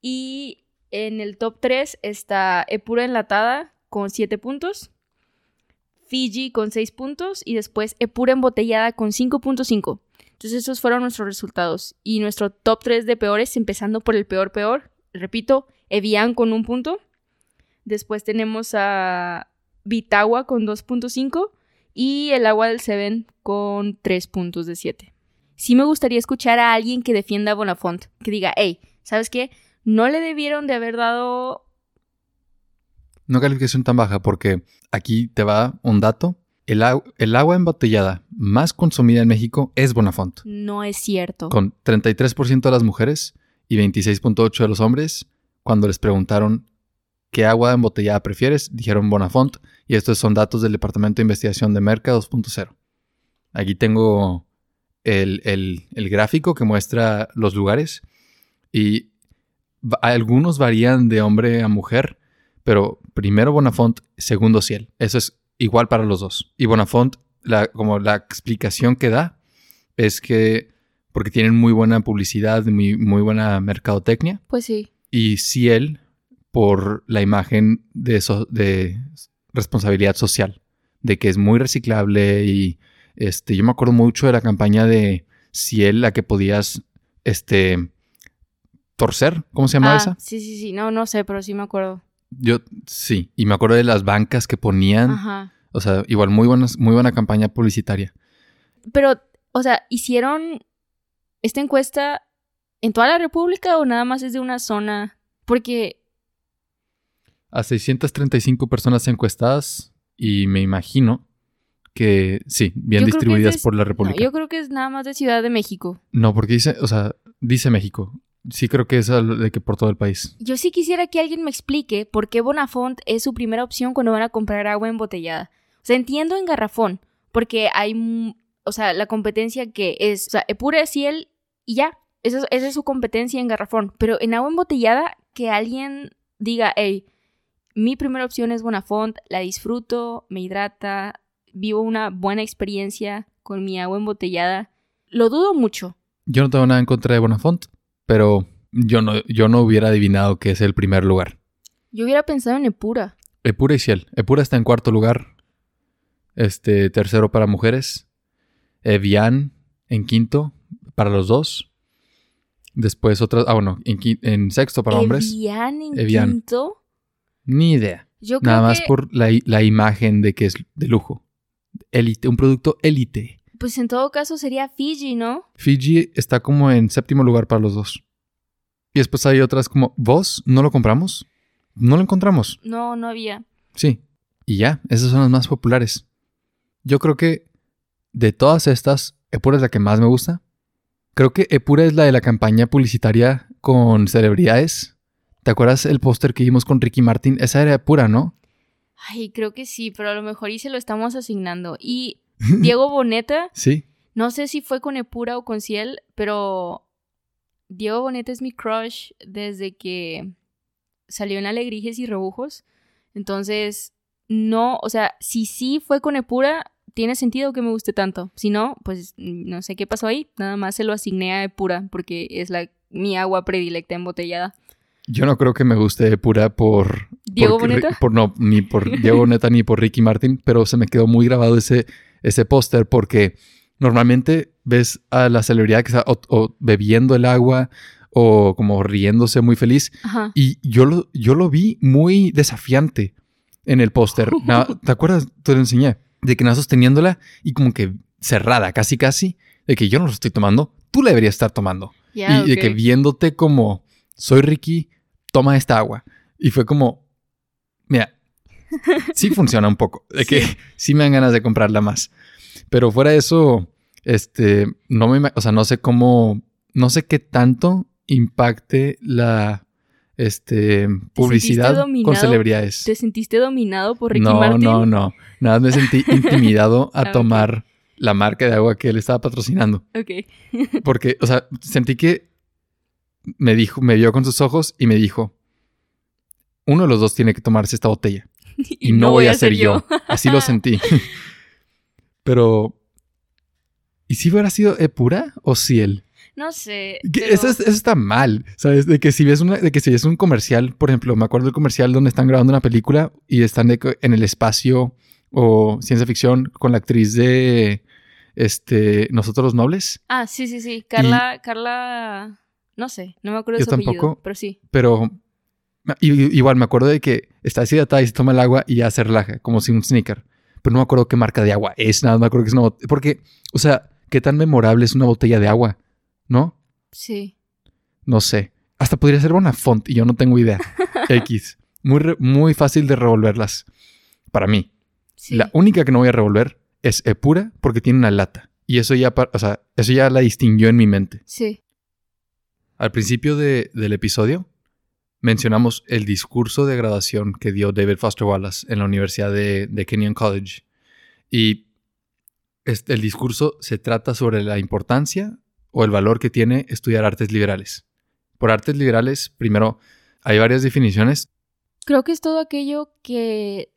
Y en el top 3 está Epura enlatada con 7 puntos, Fiji con 6 puntos y después Epura embotellada con 5.5. Entonces esos fueron nuestros resultados. Y nuestro top 3 de peores, empezando por el peor peor, repito, Evian con un punto. Después tenemos a Vitagua con 2.5 y el agua del Seven con 3 puntos de 7. Sí me gustaría escuchar a alguien que defienda a Bonafont, que diga, hey, ¿sabes qué? No le debieron de haber dado... No calificación tan baja porque aquí te va un dato. El, el agua embotellada más consumida en México es Bonafont. No es cierto. Con 33% de las mujeres y 26.8% de los hombres, cuando les preguntaron qué agua embotellada prefieres, dijeron Bonafont. Y estos son datos del Departamento de Investigación de Merca 2.0. Aquí tengo el, el, gráfico que muestra los lugares. Y algunos varían de hombre a mujer, pero primero Bonafont, segundo Ciel. Eso es igual para los dos. Y Bonafont, la, como la explicación que da, es que porque tienen muy buena publicidad, muy, muy buena mercadotecnia. Pues sí. Y Ciel, por la imagen de, de responsabilidad social, de que es muy reciclable y este, yo me acuerdo mucho de la campaña de Ciel, la que podías, este, torcer, ¿cómo se llama ah, esa? Sí, sí, sí, no, no sé, pero sí me acuerdo. Yo, sí, y me acuerdo de las bancas que ponían, Ajá. o sea, igual muy, buenas, muy buena campaña publicitaria. Pero, o sea, ¿hicieron esta encuesta en toda la República o nada más es de una zona? Porque a 635 personas encuestadas y me imagino que sí, bien distribuidas por la República. yo creo que es nada más de Ciudad de México. No, porque dice, o sea, dice México. Sí creo que es de que por todo el país. Yo sí quisiera que alguien me explique por qué Bonafont es su primera opción cuando van a comprar agua embotellada. O sea, entiendo en garrafón, porque hay, o sea, la competencia que es, o sea, Epura, Ciel y ya. Esa, esa es su competencia en garrafón. Pero en agua embotellada, que alguien diga, hey, mi primera opción es Bonafont, la disfruto, me hidrata, vivo una buena experiencia con mi agua embotellada. Lo dudo mucho. Yo no tengo nada en contra de Bonafont, pero yo no, yo no hubiera adivinado que es el primer lugar. Yo hubiera pensado en Epura. Epura y Ciel. Epura está en cuarto lugar. Este, tercero para mujeres. Evian en quinto para los dos. Después otras. Ah, bueno, en, sexto para hombres. Evian en quinto. Ni idea. Nada más por la, imagen de que es de lujo. Élite, un producto élite. Pues en todo caso sería Fiji, ¿no? Fiji está como en séptimo lugar para los dos. Y después hay otras como, ¿vos no lo compramos? No lo encontramos. No, no había. Sí. Y ya, esas son las más populares. Yo creo que de todas estas, Epura es la que más me gusta. Creo que Epura es la de la campaña publicitaria con celebridades ¿Te acuerdas el póster que vimos con Ricky Martin? Esa era pura, ¿no? Ay, creo que sí, pero a lo mejor y se lo estamos asignando. Y Diego Boneta. sí. No sé si fue con Epura o con Ciel, pero Diego Boneta es mi crush desde que salió en Alegrijes y Rebujos. Entonces, no, o sea, si sí fue con Epura, tiene sentido que me guste tanto. Si no, pues no sé qué pasó ahí. Nada más se lo asigné a Epura porque es la, mi agua predilecta embotellada. Yo no creo que me guste pura por... ¿Diego Boneta? Por, no, ni por Diego Boneta ni por Ricky Martin, pero se me quedó muy grabado ese, ese póster porque normalmente ves a la celebridad que está o, bebiendo el agua o como riéndose muy feliz. Y yo lo, yo lo vi muy desafiante en el póster. ¿Te acuerdas? Te lo enseñé. De que nada sosteniéndola y como que cerrada, casi casi. De que yo no lo estoy tomando, tú la deberías estar tomando. y de que viéndote como, soy Ricky, toma esta agua. Y fue como, mira, sí funciona un poco, de que sí. me dan ganas de comprarla más. Pero fuera de eso, este, no me, o sea, no sé cómo, no sé qué tanto impacte la, este, publicidad con celebridades. ¿Te sentiste dominado por Ricky no, Martin? No, no, Nada, me sentí intimidado a tomar la marca de agua que él estaba patrocinando. Ok. Porque, o sea, sentí que me dijo, me vio con sus ojos y me dijo, uno de los dos tiene que tomarse esta botella. Y, no, voy a ser yo. Así lo sentí. Pero, ¿y si hubiera sido Epura o Ciel? No sé. Pero- Eso, es- eso está mal, ¿sabes? De que si ves una, de que si ves un comercial, por ejemplo, me acuerdo del comercial donde están grabando una película y están de en el espacio o ciencia ficción con la actriz de este Nosotros los Nobles, Ah, sí, sí, sí. Carla, Carla. No sé, no me acuerdo de Yo su apellido, tampoco. pero sí. pero y- igual me acuerdo de que está deshidratada y se toma el agua y ya se relaja, como si un sneaker. Pero no me acuerdo qué marca de agua es, nada, me acuerdo que es una botella. Porque, o sea, ¿qué tan memorable es una botella de agua? ¿No? Sí. No sé. Hasta podría ser una font y yo no tengo idea. X. Muy, re- muy fácil de revolverlas. Para mí. Sí. La única que no voy a revolver es Epura porque tiene una lata. Y eso ya, o sea, eso ya la distinguió en mi mente. Sí. Al principio de- del episodio mencionamos el discurso de graduación que dio David Foster Wallace en la Universidad de, de Kenyon College. Y este, el discurso se trata sobre la importancia o el valor que tiene estudiar artes liberales. Por artes liberales, primero, hay varias definiciones. Creo que es todo aquello que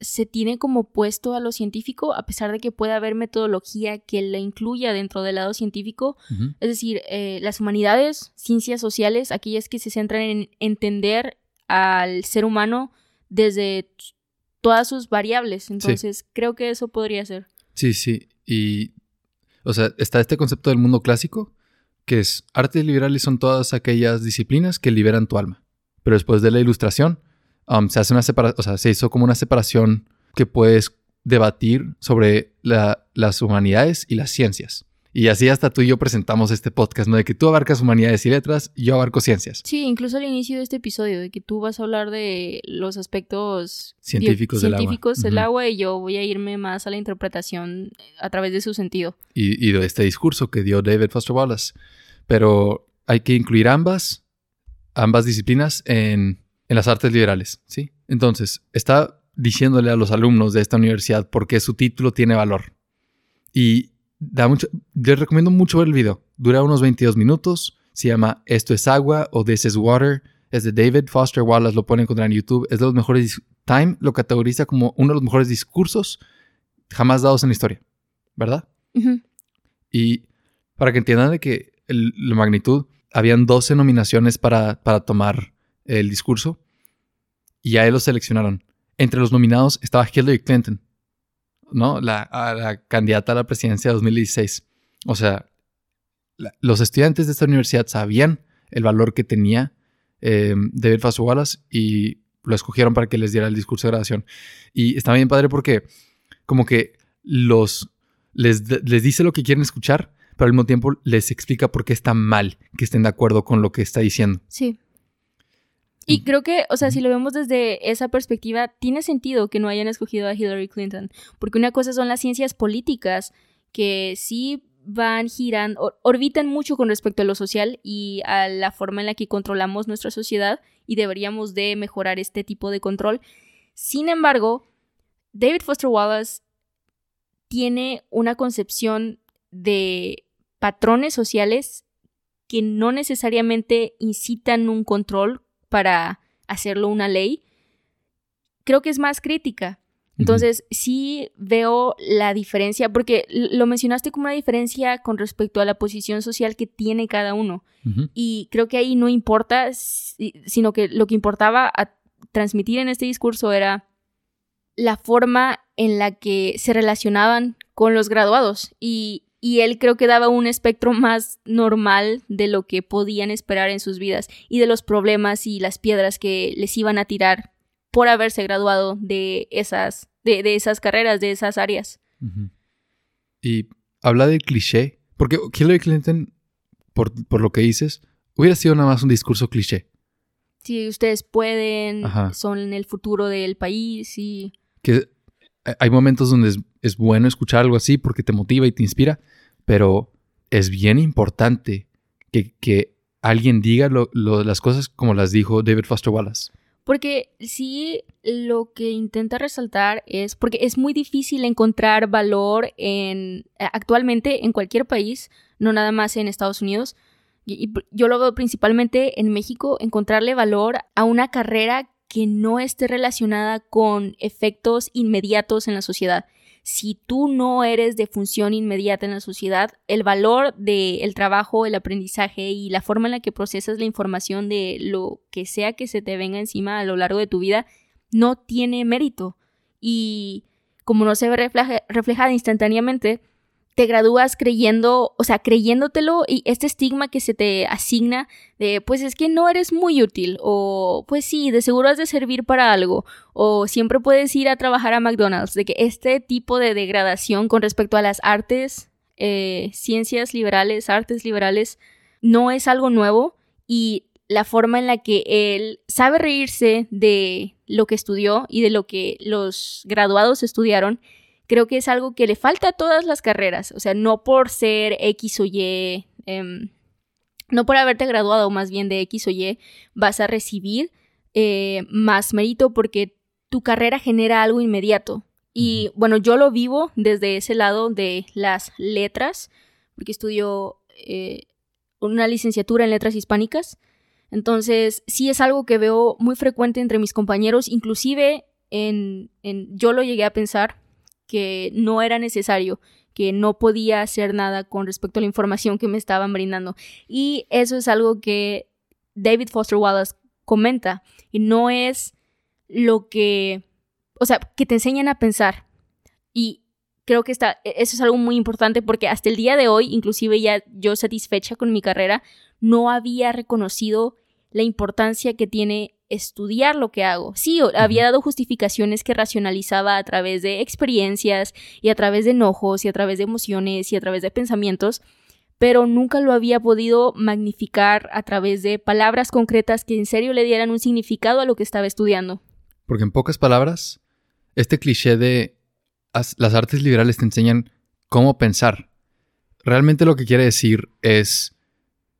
se tiene como puesto a lo científico, a pesar de que pueda haber metodología que la incluya dentro del lado científico. Es decir, eh, las humanidades, ciencias sociales, aquellas que se centran en entender al ser humano desde todas sus variables. Entonces, creo que eso podría ser. Sí, sí. Y, o sea, está este concepto del mundo clásico, que es artes liberales son todas aquellas disciplinas que liberan tu alma. Pero después de la ilustración, um, se hace una separación, o sea, se hizo como una separación que puedes debatir sobre la- las humanidades y las ciencias. Y así hasta tú y yo presentamos este podcast, ¿no? De que tú abarcas humanidades y letras yo abarco ciencias. Sí, incluso al inicio de este episodio, de que tú vas a hablar de los aspectos Científicos del agua. científicos del Ujú. agua y yo voy a irme más a la interpretación a través de su sentido. y, y de este discurso que dio David Foster Wallace. Pero hay que incluir ambas, ambas disciplinas en, en las artes liberales, ¿sí? Entonces, está diciéndole a los alumnos de esta universidad por qué su título tiene valor. Y da mucho, les recomiendo mucho ver el video. Dura unos 22 minutos. Se llama Esto es agua o This is water. Es de David Foster Wallace. Lo pueden encontrar en YouTube. Es de los mejores. Time lo categoriza como uno de los mejores discursos jamás dados en la historia. ¿Verdad? Y para que entiendan de que el- la magnitud, habían 12 nominaciones para, para tomar el discurso y a él lo seleccionaron. Entre los nominados estaba Hillary Clinton, ¿no? La, a la candidata a la presidencia de 2016. O sea, los estudiantes de esta universidad sabían el valor que tenía eh, David Foster Wallace y lo escogieron para que les diera el discurso de graduación. Y está bien padre porque como que los les, les dice lo que quieren escuchar, pero al mismo tiempo les explica por qué está mal que estén de acuerdo con lo que está diciendo. Sí. Y creo que, o sea, si lo vemos desde esa perspectiva, tiene sentido que no hayan escogido a Hillary Clinton, porque una cosa son las ciencias políticas, que sí van girando, or- orbitan mucho con respecto a lo social y a la forma en la que controlamos nuestra sociedad y deberíamos de mejorar este tipo de control. Sin embargo, David Foster Wallace tiene una concepción de patrones sociales que no necesariamente incitan un control para hacerlo una ley, creo que es más crítica. Entonces, sí veo la diferencia, porque lo mencionaste como una diferencia con respecto a la posición social que tiene cada uno. Y creo que ahí no importa, si- sino que lo que importaba a transmitir en este discurso era la forma en la que se relacionaban con los graduados. Y, y él creo que daba un espectro más normal de lo que podían esperar en sus vidas y de los problemas y las piedras que les iban a tirar por haberse graduado de esas, de, de esas carreras, de esas áreas. Y habla del cliché, porque Hillary Clinton, por, por lo que dices, hubiera sido nada más un discurso cliché. Si ustedes pueden, Ajá. son el futuro del país y... Que eh, hay momentos donde es, es bueno escuchar algo así porque te motiva y te inspira, pero es bien importante que, que alguien diga lo- las cosas como las dijo David Foster Wallace. Porque sí, lo que intenta resaltar es, porque es muy difícil encontrar valor en, actualmente en cualquier país, no nada más en Estados Unidos. Y yo lo veo principalmente en México, encontrarle valor a una carrera que no esté relacionada con efectos inmediatos en la sociedad, si tú no eres de función inmediata en la sociedad, el valor del trabajo, el aprendizaje y la forma en la que procesas la información de lo que sea que se te venga encima a lo largo de tu vida no tiene mérito. Y como no se ve reflejada instantáneamente, te gradúas creyendo, o sea, creyéndotelo y este estigma que se te asigna de, pues es que no eres muy útil o pues sí, de seguro has de servir para algo o siempre puedes ir a trabajar a McDonald's, de que este tipo de degradación con respecto a las artes, eh, ciencias liberales, artes liberales, no es algo nuevo y la forma en la que él sabe reírse de lo que estudió y de lo que los graduados estudiaron creo que es algo que le falta a todas las carreras, o sea, no por ser X o Y, em, no por haberte graduado más bien de X o Y, vas a recibir eh, más mérito porque tu carrera genera algo inmediato. Y bueno, yo lo vivo desde ese lado de las letras, porque estudio eh, una licenciatura en letras hispánicas. Entonces, sí es algo que veo muy frecuente entre mis compañeros, inclusive en, en yo lo llegué a pensar que no era necesario, que no podía hacer nada con respecto a la información que me estaban brindando. Y eso es algo que David Foster Wallace comenta y no es lo que, o sea, que te enseñan a pensar. Y creo que está, e-, eso es algo muy importante porque hasta el día de hoy, inclusive ya yo satisfecha con mi carrera, no había reconocido la importancia que tiene estudiar lo que hago. Sí, había dado justificaciones que racionalizaba a través de experiencias y a través de enojos y a través de emociones y a través de pensamientos, pero nunca lo había podido magnificar a través de palabras concretas que en serio le dieran un significado a lo que estaba estudiando. Porque en pocas palabras, este cliché de las artes liberales te enseñan cómo pensar, realmente lo que quiere decir es,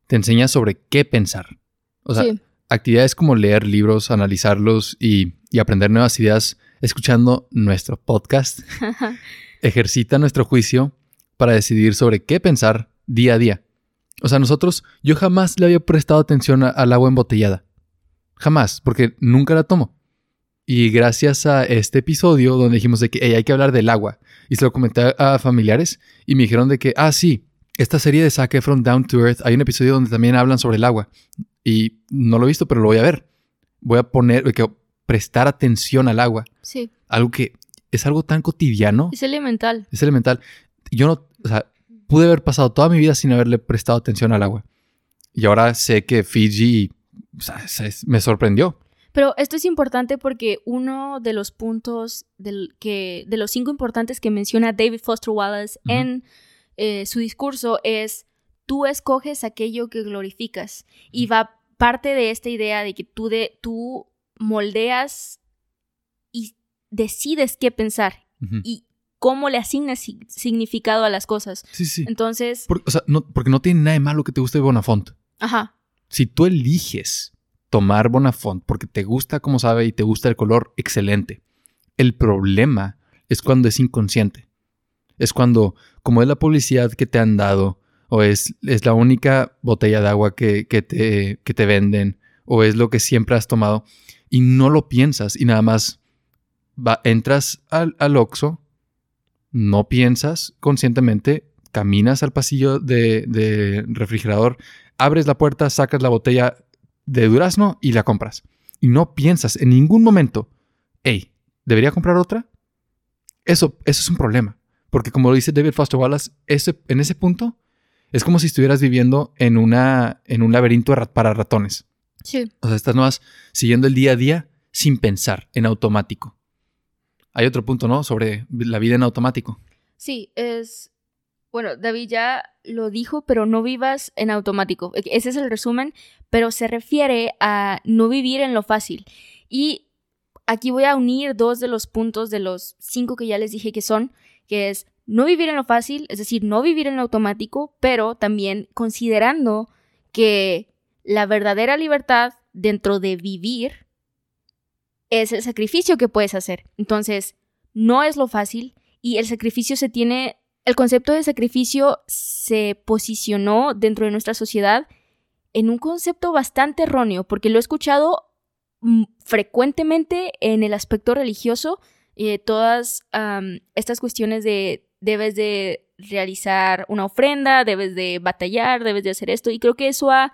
te enseña sobre qué pensar. O sea, actividades como leer libros, analizarlos y, aprender nuevas ideas escuchando nuestro podcast ejercita nuestro juicio para decidir sobre qué pensar día a día. O sea, nosotros, yo jamás le había prestado atención al agua embotellada. Jamás, porque nunca la tomo. Y gracias a este episodio donde dijimos de que hay que hablar del agua, y se lo comenté a familiares y me dijeron de que, ah, sí, esta serie de Zac Efron Down to Earth, hay un episodio donde también hablan sobre el agua. Y no lo he visto, pero lo voy a ver. Voy a poner, que prestar atención al agua. Sí. Algo que es algo tan cotidiano. Es elemental. Es elemental. Yo no, o sea, pude haber pasado toda mi vida sin haberle prestado atención al agua. Y ahora sé que Fiji, o sea, me sorprendió. Pero esto es importante porque uno de los puntos del que, de los cinco importantes que menciona David Foster Wallace en eh, su discurso es tú escoges aquello que glorificas y va parte de esta idea de que tú, de, tú moldeas y decides qué pensar y cómo le asignas significado a las cosas. Sí, sí. Entonces... o sea, no, porque no tiene nada de malo que te guste Bonafont. Ajá. Si tú eliges tomar Bonafont porque te gusta como sabe y te gusta el color, excelente. El problema es cuando es inconsciente. Es cuando, como es la publicidad que te han dado, o es, es la única botella de agua que, te, te venden, o es lo que siempre has tomado, y no lo piensas y nada más va, entras al, al Oxxo, no piensas conscientemente, caminas al pasillo de, de refrigerador, abres la puerta, sacas la botella de durazno y la compras. Y no piensas en ningún momento, hey, ¿debería comprar otra? Eso, eso es un problema. Porque como lo dice David Foster Wallace, ese, en ese punto es como si estuvieras viviendo en, una, en un laberinto para ratones. Sí. O sea, estás nomás siguiendo el día a día sin pensar, en automático. Hay otro punto, ¿no? Sobre la vida en automático. Sí, es... Bueno, David ya lo dijo, pero no vivas en automático. E, ese es el resumen, pero se refiere a no vivir en lo fácil. Y aquí voy a unir dos de los puntos de los cinco que ya les dije que son, que es no vivir en lo fácil, es decir, no vivir en lo automático, pero también considerando que la verdadera libertad dentro de vivir es el sacrificio que puedes hacer. Entonces, no es lo fácil y el sacrificio se tiene, el concepto de sacrificio se posicionó dentro de nuestra sociedad en un concepto bastante erróneo, porque lo he escuchado frecuentemente en el aspecto religioso, eh, todas estas cuestiones de debes de realizar una ofrenda, debes de batallar, debes de hacer esto. Y creo que eso ha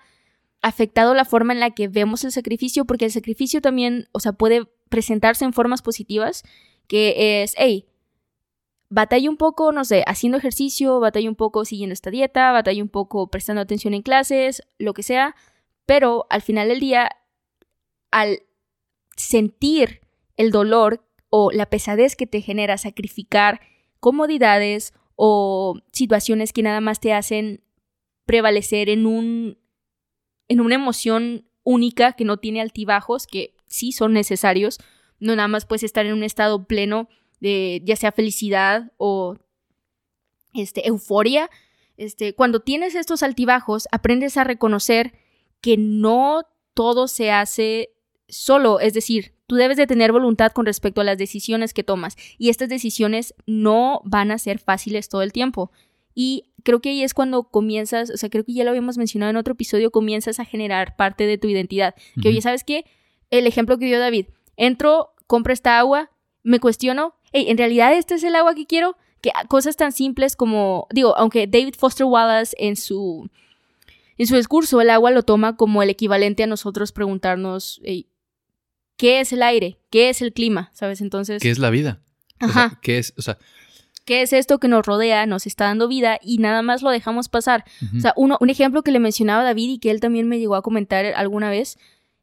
afectado la forma en la que vemos el sacrificio, porque el sacrificio también, o sea, puede presentarse en formas positivas, que es, hey, batalla un poco, no sé, haciendo ejercicio, batalla un poco siguiendo esta dieta, batalla un poco prestando atención en clases, lo que sea, pero al final del día, al sentir el dolor o la pesadez que te genera sacrificar comodidades o situaciones que nada más te hacen prevalecer en un en una emoción única que no tiene altibajos que sí son necesarios, no nada más puedes estar en un estado pleno de ya sea felicidad o este euforia. Este, cuando tienes estos altibajos, aprendes a reconocer que no todo se hace solo, es decir, tú debes de tener voluntad con respecto a las decisiones que tomas y estas decisiones no van a ser fáciles todo el tiempo. Y creo que ahí es cuando comienzas, o sea, creo que ya lo habíamos mencionado en otro episodio, comienzas a generar parte de tu identidad. Que oye, ¿sabes qué? El ejemplo que dio David, entro, compro esta agua, me cuestiono, hey, en realidad este es el agua que quiero, que cosas tan simples como, digo, aunque David Foster Wallace en su, en su discurso el agua lo toma como el equivalente a nosotros preguntarnos, hey, qué es el aire, qué es el clima, ¿sabes? Entonces... ¿Qué es la vida? Ajá. ¿Qué es, o sea... ¿Qué es esto que nos rodea, nos está dando vida y nada más lo dejamos pasar? O sea, uno, un ejemplo que le mencionaba a David y que él también me llegó a comentar alguna vez,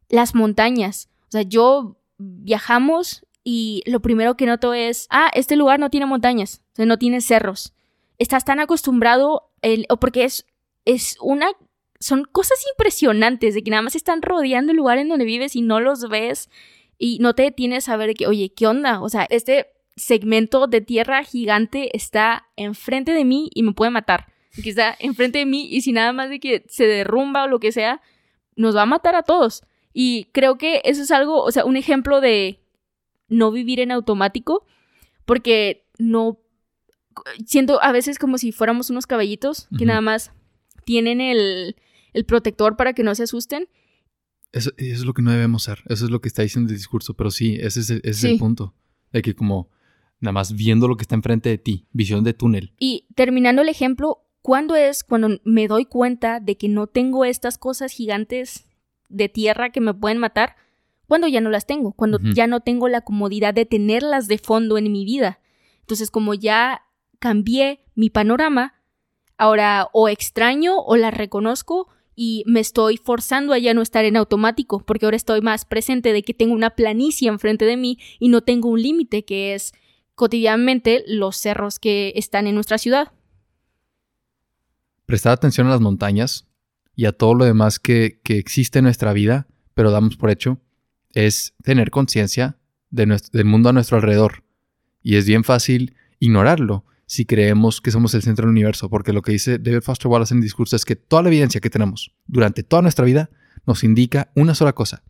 las montañas. O sea, yo viajamos y lo primero que noto es, ah, este lugar no tiene montañas, o sea, no tiene cerros. Estás tan acostumbrado, el, o porque es, es una son cosas impresionantes de que nada más están rodeando el lugar en donde vives y no los ves y no te detienes a ver que, oye, ¿qué onda? O sea, este segmento de tierra gigante está enfrente de mí y me puede matar. Que está enfrente de mí y si nada más de que se derrumba o lo que sea, nos va a matar a todos. Y creo que eso es algo, o sea, un ejemplo de no vivir en automático, porque no siento a veces como si fuéramos unos caballitos que nada más tienen el, el protector para que no se asusten. Eso, es lo que no debemos ser. Eso es lo que está diciendo el discurso. Pero sí, ese es, el, el punto. De que como nada más viendo lo que está enfrente de ti, visión de túnel. Y terminando el ejemplo, ¿cuándo es cuando me doy cuenta de que no tengo estas cosas gigantes de tierra que me pueden matar? Cuando ya no las tengo, cuando ya no tengo la comodidad de tenerlas de fondo en mi vida. Entonces, como ya cambié mi panorama, ahora o extraño o las reconozco y me estoy forzando a ya no estar en automático, porque ahora estoy más presente de que tengo una planicie enfrente de mí y no tengo un límite que es cotidianamente los cerros que están en nuestra ciudad. Prestar atención a las montañas y a todo lo demás que, existe en nuestra vida, pero damos por hecho, es tener conciencia de del mundo a nuestro alrededor. Y es bien fácil ignorarlo si creemos que somos el centro del universo, porque lo que dice David Foster Wallace en el discurso es que toda la evidencia que tenemos durante toda nuestra vida nos indica una sola cosa,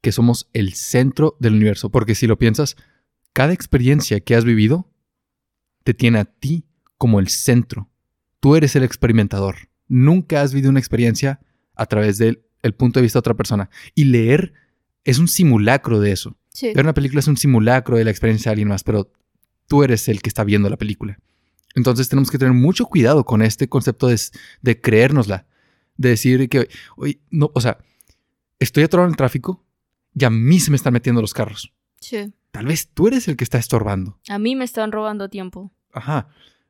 que somos el centro del universo, porque si lo piensas, cada experiencia que has vivido te tiene a ti como el centro. Tú eres el experimentador. Nunca has vivido una experiencia a través del punto de vista de otra persona. Y leer es un simulacro de eso. Ver una película es un simulacro de la experiencia de alguien más, pero tú eres el que está viendo la película. Entonces tenemos que tener mucho cuidado con este concepto de, de creérnosla. De decir que, oye, no, o sea, estoy atorado en el tráfico y a mí se me están metiendo los carros. Sí. Tal vez tú eres el que está estorbando. A mí me están robando tiempo. Ajá.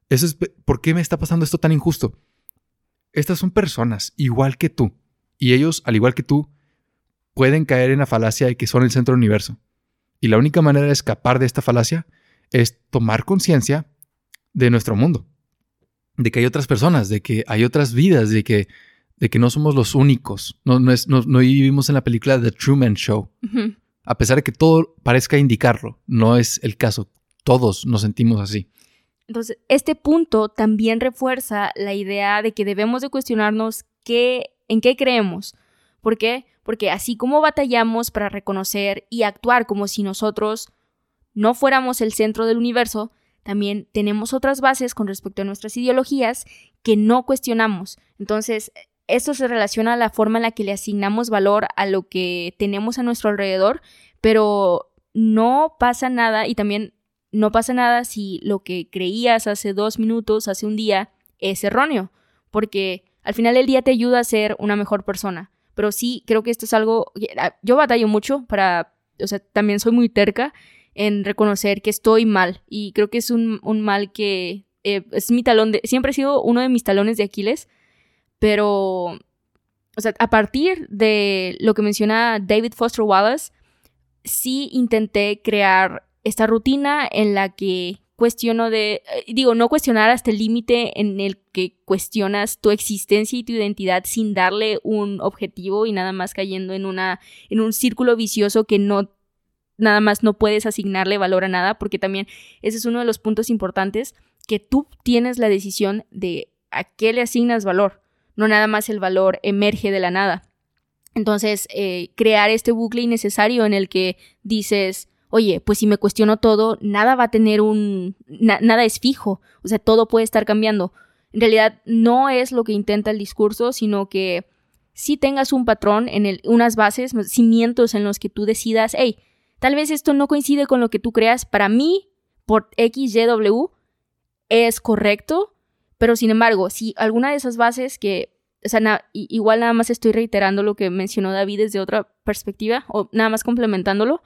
Eso es, ¿Por qué me está pasando esto tan injusto? Estas son personas igual que tú. Y ellos, al igual que tú, pueden caer en la falacia de que son el centro del universo. Y la única manera de escapar de esta falacia es tomar conciencia de nuestro mundo, de que hay otras personas, de que hay otras vidas, de que, de que no somos los únicos. No, no, es, no, vivimos en la película The Truman Show. A pesar de que todo parezca indicarlo, no es el caso. Todos nos sentimos así. Entonces, este punto también refuerza la idea de que debemos de cuestionarnos qué, en qué creemos. ¿Por qué? Porque así como batallamos para reconocer y actuar como si nosotros no fuéramos el centro del universo, también tenemos otras bases con respecto a nuestras ideologías que no cuestionamos. Entonces, esto se relaciona a la forma en la que le asignamos valor a lo que tenemos a nuestro alrededor, pero no pasa nada y también no pasa nada si lo que creías hace dos minutos, hace un día, es erróneo, porque al final del día te ayuda a ser una mejor persona. Pero sí, creo que esto es algo, ah, yo batallo mucho para, o sea, también soy muy terca en reconocer que estoy mal. Y creo que es un, mal que eh, es mi talón de, siempre ha sido uno de mis talones de Aquiles, pero, o sea, a partir de lo que menciona David Foster Wallace, sí intenté crear esta rutina en la que cuestiono de, eh, digo, no cuestionar hasta el límite en el que cuestionas tu existencia y tu identidad sin darle un objetivo y nada más cayendo en una, en un círculo vicioso que no, nada más no puedes asignarle valor a nada, porque también ese es uno de los puntos importantes, que tú tienes la decisión de a qué le asignas valor, no nada más el valor emerge de la nada. Entonces, eh, crear este bucle innecesario en el que dices, oye, pues si me cuestiono todo, nada va a tener un, nada es fijo, o sea, todo puede estar cambiando. En realidad no es lo que intenta el discurso, sino que si tengas un patrón en el, unas bases, cimientos en los que tú decidas, hey, tal vez esto no coincide con lo que tú creas, para mí, por X, Y, W, es correcto, pero sin embargo, si alguna de esas bases que, o sea, igual nada más estoy reiterando lo que mencionó David desde otra perspectiva, o nada más complementándolo,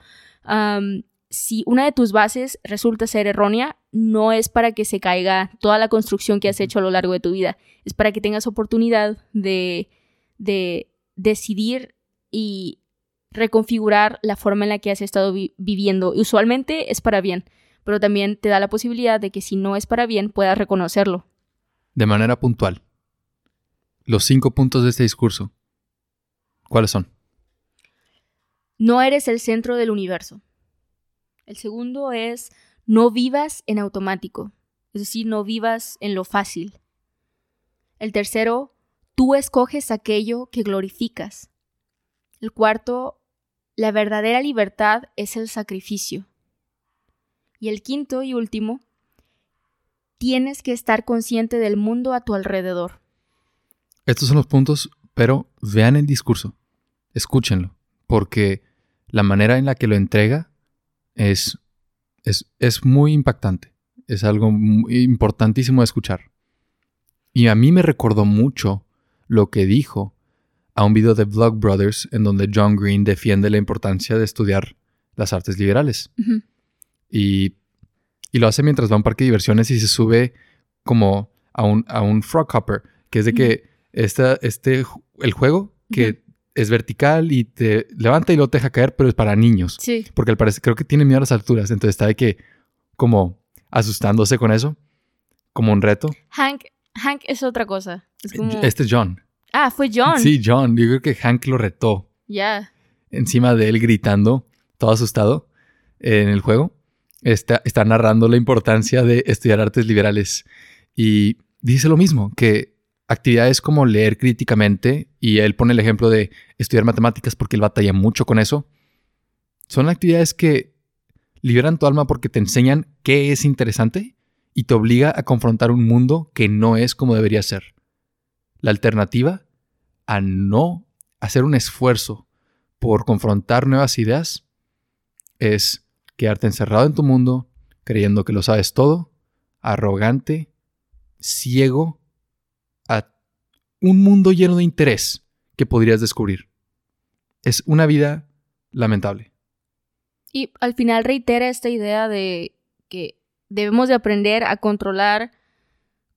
si una de tus bases resulta ser errónea, no es para que se caiga toda la construcción que has hecho a lo largo de tu vida, es para que tengas oportunidad de, de decidir y reconfigurar la forma en la que has estado viviendo. usualmente es para bien, pero también te da la posibilidad de que si no es para bien puedas reconocerlo. De manera puntual, los cinco puntos de este discurso, ¿cuáles son? No eres el centro del universo. El segundo es no vivas en automático, es decir, no vivas en lo fácil. El tercero, tú escoges aquello que glorificas. El cuarto, la verdadera libertad es el sacrificio. Y el quinto y último, tienes que estar consciente del mundo a tu alrededor. Estos son los puntos, pero vean el discurso, escúchenlo porque la manera en la que lo entrega es, es, muy impactante. Es algo importantísimo de escuchar. Y a mí me recordó mucho lo que dijo a un video de Vlog Brothers en donde John Green defiende la importancia de estudiar las artes liberales. y, lo hace mientras va a un parque de diversiones y se sube como a un, a un frog hopper, que es de que este, el juego que es vertical y te levanta y te deja caer, pero es para niños. Sí. Porque al parecer creo que tiene miedo a las alturas, entonces está de que como asustándose con eso, como un reto. Hank, Hank es otra cosa. Este es John. Ah, fue John. Sí, John. Yo creo que Hank lo retó. Ya. Encima de él gritando, todo asustado en el juego. Está, está narrando la importancia de estudiar artes liberales. Y dice lo mismo, que actividades como leer críticamente, y él pone el ejemplo de estudiar matemáticas porque él batalla mucho con eso, son actividades que liberan tu alma porque te enseñan qué es interesante y te obliga a confrontar un mundo que no es como debería ser. La alternativa a no hacer un esfuerzo por confrontar nuevas ideas es quedarte encerrado en tu mundo, creyendo que lo sabes todo, arrogante, ciego a un mundo lleno de interés que podrías descubrir. Es una vida lamentable. Y al final reitera esta idea de que debemos de aprender a controlar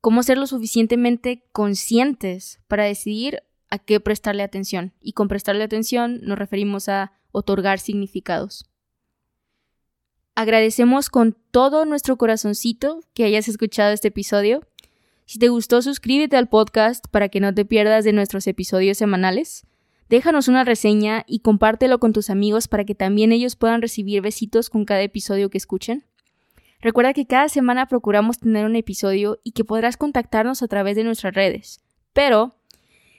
cómo ser lo suficientemente conscientes para decidir a qué prestarle atención. Y con prestarle atención nos referimos a otorgar significados. Agradecemos con todo nuestro corazoncito que hayas escuchado este episodio si te gustó, suscríbete al podcast para que no te pierdas de nuestros episodios semanales. Déjanos una reseña y compártelo con tus amigos para que también ellos puedan recibir besitos con cada episodio que escuchen. Recuerda que cada semana procuramos tener un episodio y que podrás contactarnos a través de nuestras redes. Pero,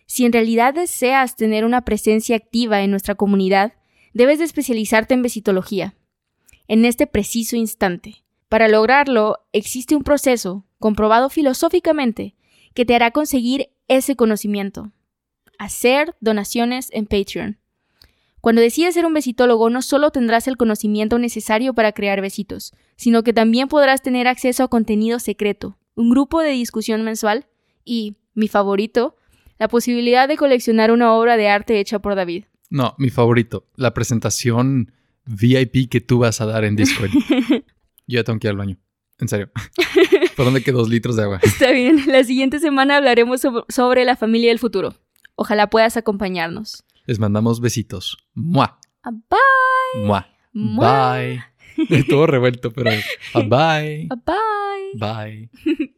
si en realidad deseas tener una presencia activa en nuestra comunidad, debes de especializarte en besitología. En este preciso instante. Para lograrlo, existe un proceso comprobado filosóficamente, que te hará conseguir ese conocimiento. Hacer donaciones en Patreon. Cuando decides ser un besitólogo, no solo tendrás el conocimiento necesario para crear besitos, sino que también podrás tener acceso a contenido secreto, un grupo de discusión mensual y, mi favorito, la posibilidad de coleccionar una obra de arte hecha por David. No, mi favorito, la presentación VIP que tú vas a dar en Discord. Yo ya tengo que ir al baño. En serio. ¿Por dónde que dos litros de agua? Está bien, la siguiente semana hablaremos sob- sobre la familia del futuro. Ojalá puedas acompañarnos. Les mandamos besitos. Mua. Ah, Bye. Mua. Mua. Bye. Todo revuelto, pero. ah, Bye. Ah, Bye. Bye.